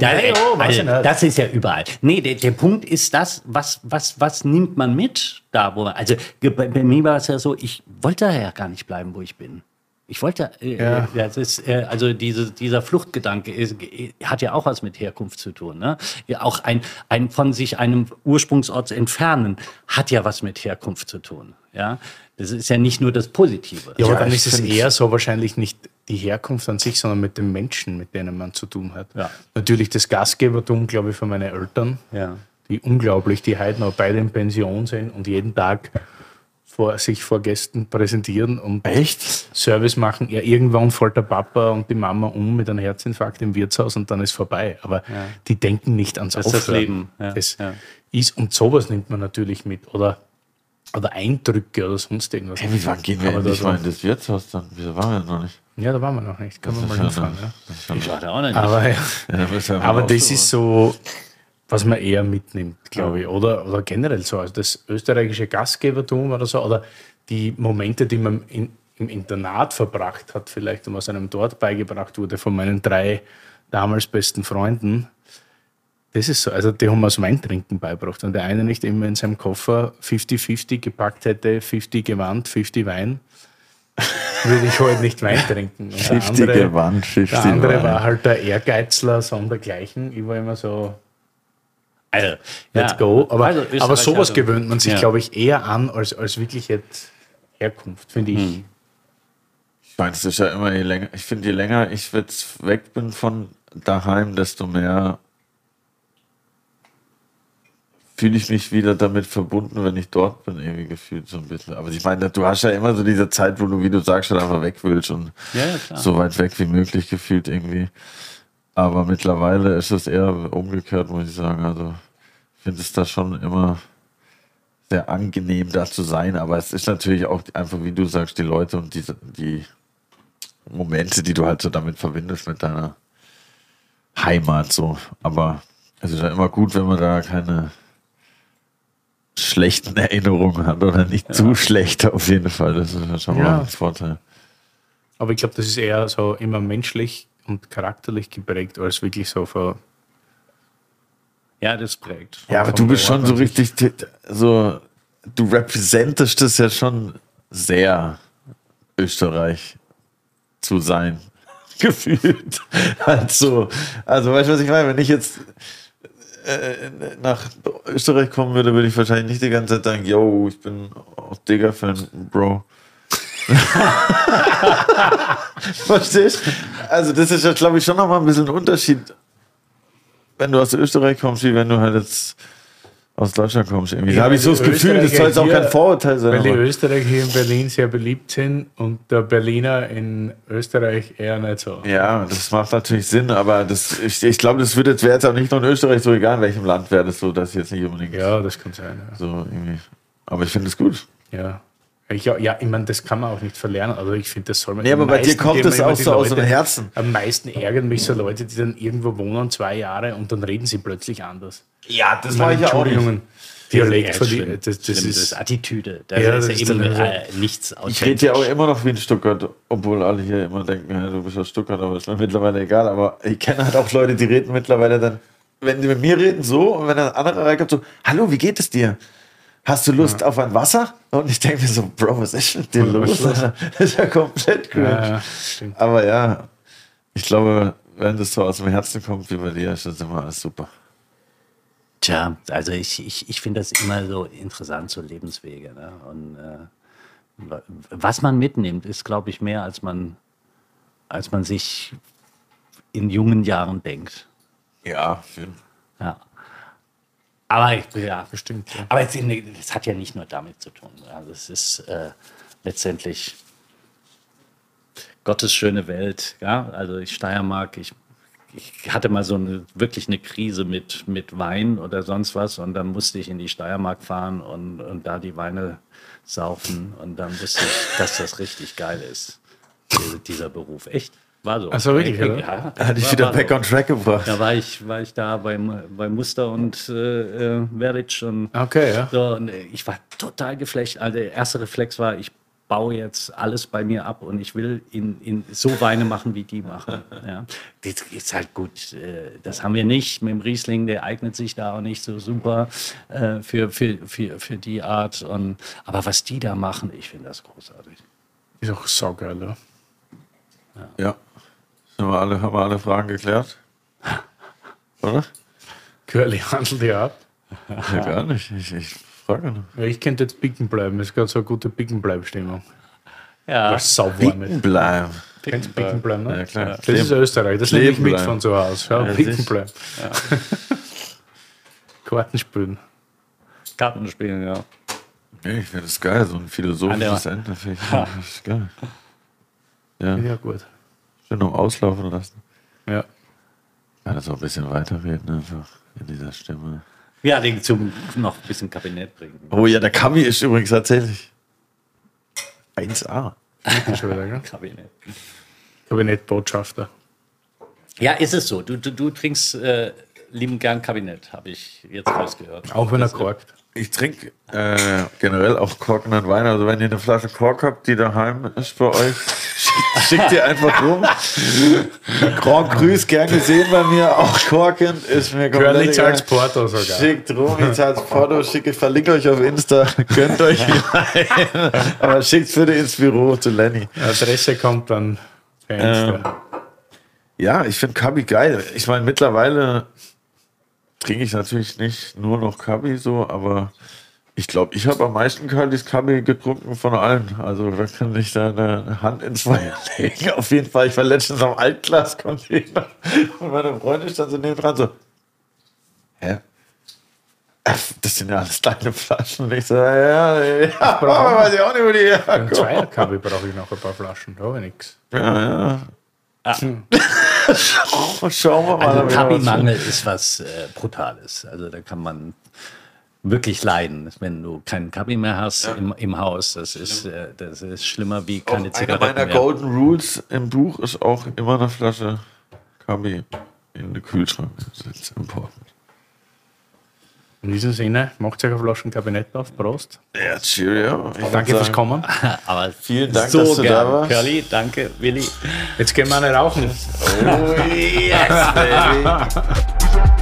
ja, also, nicht. das ist ja überall. Nee, der, der Punkt ist das, was, was, was nimmt man mit da, wo man, also bei, bei mir war es ja so, ich wollte ja gar nicht bleiben, wo ich bin. Ich wollte, äh, Ja. äh, das ist, äh, also diese, dieser Fluchtgedanke ist, äh, hat ja auch was mit Herkunft zu tun. Ne? Ja, auch ein, ein von sich einem Ursprungsort entfernen hat ja was mit Herkunft zu tun. Ja, das ist ja nicht nur das Positive. Ja, aber Ja, dann ist es eher so wahrscheinlich nicht die Herkunft an sich, sondern mit den Menschen, mit denen man zu tun hat. Ja. Natürlich das Gastgebertum, glaube ich, von meinen Eltern, Ja. die unglaublich, die heute noch beide in Pension sind und jeden Tag vor, sich vor Gästen präsentieren und Echt? Service machen. Ja, irgendwann fällt der Papa und die Mama um mit einem Herzinfarkt im Wirtshaus und dann ist vorbei. Aber die denken nicht ans Das ist das Aufhören. Leben, ja, Das ja. ist, und sowas nimmt man natürlich mit. Oder, oder Eindrücke oder sonst irgendwas. Hey, wie wann gehen wir endlich mal in das Wirtshaus dann? Wieso waren wir noch nicht? Ja, da waren wir noch nicht. Kann man mal Ja, hinfahren. Ja. das Ich war da auch noch nicht. Aber, ja. Ja, wir mal aber das ist so, was man eher mitnimmt, glaube ich. Oder, oder generell so. Also das österreichische Gastgebertum oder so. Oder die Momente, die man in, im Internat verbracht hat, vielleicht und was einem dort beigebracht wurde von meinen drei damals besten Freunden. Das ist so. Also die haben mir das Weintrinken beigebracht. Und der eine nicht immer in seinem Koffer 50-50 gepackt hätte, 50 Gewand, 50 Wein. [LAUGHS] würde ich halt nicht Wein trinken. Und der 50 andere- Gewand, 50 der andere Wein. war halt der Ehrgeizler, sondergleichen. Ich war immer so, Also, let's ja. go. Aber, Also, aber sowas also- gewöhnt man sich, Ja. glaube ich, eher an, als, als wirklich jetzt Herkunft, finde ich. Hm. Ich meine, es ist ja immer, je länger, ich finde, je länger ich jetzt weg bin von daheim, desto mehr fühle ich mich wieder damit verbunden, wenn ich dort bin, irgendwie gefühlt so ein bisschen. Aber ich meine, du hast ja immer so diese Zeit, wo du, wie du sagst, schon einfach weg willst und Ja, so weit weg wie möglich gefühlt irgendwie. Aber mittlerweile ist es eher umgekehrt, muss ich sagen. Also ich finde es da schon immer sehr angenehm, da zu sein. Aber es ist natürlich auch einfach, wie du sagst, die Leute und diese, die Momente, die du halt so damit verbindest mit deiner Heimat so. Aber es ist ja immer gut, wenn man da keine schlechten Erinnerungen hat oder nicht zu schlecht auf jeden Fall. Das ist ja schon Ja. mal ein Vorteil. Aber ich glaube, das ist eher so immer menschlich und charakterlich geprägt, als wirklich so für. Ja, das prägt. Ja, aber Von du bist schon so richtig, so, du repräsentest das ja schon sehr Österreich zu sein. [LAUGHS] Gefühlt. Also, also weißt du, was ich meine? Wenn ich jetzt äh, nach Österreich kommen würde, würde ich wahrscheinlich nicht die ganze Zeit sagen, yo, ich bin auch Digger-Fan, Bro. [LAUGHS] Verstehst? Also, das ist ja, glaube ich, schon nochmal ein bisschen ein Unterschied, wenn du aus Österreich kommst, wie wenn du halt jetzt aus Deutschland kommst. Irgendwie. da habe ich so das Gefühl, das soll jetzt auch kein Vorurteil sein. Weil die Österreicher hier in Berlin sehr beliebt sind und der Berliner in Österreich eher nicht so. Ja, das macht natürlich Sinn, aber das, ich, ich glaube, das würde jetzt, wäre jetzt auch nicht nur in Österreich so, egal in welchem Land wäre das so, dass jetzt nicht unbedingt Ja, das kann sein. so irgendwie. Aber ich finde es gut. Ja. Ja. Ich, ja, ich meine, das kann man auch nicht verlernen. Also ich finde, das soll man. Nee, aber bei dir kommt das immer auch so aus Leute- dem Herzen. Am meisten ärgern mich so Leute, die dann irgendwo wohnen, zwei Jahre und dann reden sie plötzlich anders. Ja, das Ich meine, Entschuldigungen. Dialekt Ja, von die, schlimm. das, das Schlimm, ist. Attitüde. Da Ja, ist das ja ist eben so. äh, nichts Ich rede ja auch immer noch wie in Stuttgart, obwohl alle hier immer denken, ja, du bist aus Stuttgart, aber ist mir mittlerweile egal. Aber ich kenne halt auch Leute, die reden mittlerweile dann, wenn die mit mir reden, so, und wenn ein anderer reinkommt, so, hallo, wie geht es dir? Hast du Lust auf ein Wasser? Und ich denke mir so, Bro, was ist mit dir los? [LAUGHS] Das ist ja komplett cringe. Ja, ja, stimmt. Aber ja, ich glaube, wenn das so aus dem Herzen kommt wie bei dir, ist das immer alles super. Tja, also ich, ich, ich finde das immer so interessant, so Lebenswege. Ne? Und äh, wa- was man mitnimmt, ist, glaube ich, mehr, als man, als man sich in jungen Jahren denkt. Ja, schön. Ja. Aber ich, ja, Bestimmt, ja. Aber es, es hat ja nicht nur damit zu tun. Also es ist äh, letztendlich Gottes schöne Welt. Ja? Also ich Steiermark, ich, ich hatte mal so eine wirklich eine Krise mit, mit Wein oder sonst was und dann musste ich in die Steiermark fahren und, und da die Weine saufen und dann wusste ich, dass das richtig geil ist. Diese, dieser Beruf. Echt? War so. Ach so, wirklich, Ja, oder? ja, Hat dich wieder war back so. on track gebracht. Da war ich, war ich da beim, bei Muster und äh, äh, Veric und Okay, ja. so, und äh, ich war total geflecht. Also der erste Reflex war, ich baue jetzt alles bei mir ab und ich will in, in so Weine machen, wie die machen. [LAUGHS] Ja. Das ist halt gut. äh, Das haben wir nicht mit dem Riesling, der eignet sich da auch nicht so super für, für, für, für die Art. Und, aber was die da machen, ich finde das großartig. Ist auch saugeil, ja. Ja. Sind wir alle, haben wir alle Fragen geklärt? Oder? Curly handelt ja ab. Ja, gar nicht. Ich, ich frage noch. Ja, ich könnte jetzt picken bleiben. Es ist gerade so eine gute Pickenbleib-Stimmung. Ja, Was sauwarm ist. Bleiben. Kennst du picken bleiben, ne? Ja, klar. Das ist Österreich. Das nehme ich Kleben mit bleiben. von zu Hause. Ja, picken bleiben. Karten spielen. Karten spielen, ja. Ja, ich finde das geil, so ein philosophisches Ende. Das ist geil. Ja, Ja, gut. Noch auslaufen lassen. Ja. Ja, das auch ein bisschen weiterreden einfach in dieser Stimme. Ja, den zum noch ein bisschen Kabinett bringen. Oh ja, der Kami ist übrigens tatsächlich 1A. [LAUGHS] Schon wieder, gell? Kabinett. Kabinettbotschafter. Ja, ist es so. Du, du, du trinkst äh, lieben gern Kabinett, habe ich jetzt rausgehört. Auch wenn er äh, korkt. Ich trinke äh, generell auch korkenden Wein. Also wenn ihr eine Flasche Kork habt, die daheim ist bei euch, [LAUGHS] schickt, ihr einfach rum. Grand Grüß, gern gesehen bei mir. Auch korkend ist mir komplett Curly egal. Charles Porto sogar. Schickt rum, ich zahl's Foto, schicke, verlinke euch auf Insta, [LAUGHS] gönnt euch rein. Aber schickt's bitte ins Büro zu Lenny. Adresse kommt dann per Insta. Ja, ich finde Kabi geil. Ich meine, mittlerweile trinke ich natürlich nicht nur noch Kabi so, aber ich glaube, ich habe am meisten Curlys Kabi getrunken von allen. Also da kann ich da eine Hand ins Feuer [LAUGHS] legen. Auf jeden Fall. Ich war letztens am Altglas-Container [LAUGHS] und meine Freundin stand so neben dran so, hä? Das sind ja alles deine Flaschen. Und ich so, ja, ja, ja, [LAUGHS] weiß ich auch nicht, wo die herkommen. Zweierkabel brauche ich noch ein paar Flaschen. Da habe ich nichts. Ja, ja. Schauen wir mal. Also Kabi-Mangel ist was äh, Brutales. Also da kann man wirklich leiden, wenn du keinen Kabi mehr hast im, im Haus. Das ist, äh, das ist schlimmer wie keine Einer Zigaretten meiner mehr. Golden Rules im Buch ist auch immer eine Flasche Kabi in den Kühlschrank. Das ist important. In diesem Sinne, macht euch ein Flaschenkabinett auf. Prost. Ja, cheerio. Ich Danke fürs Kommen. [LAUGHS] Aber Vielen Dank, so dass du da gern. warst. Curly, danke, Willi. Jetzt gehen wir eine rauchen. Oh, yes, baby. [LAUGHS]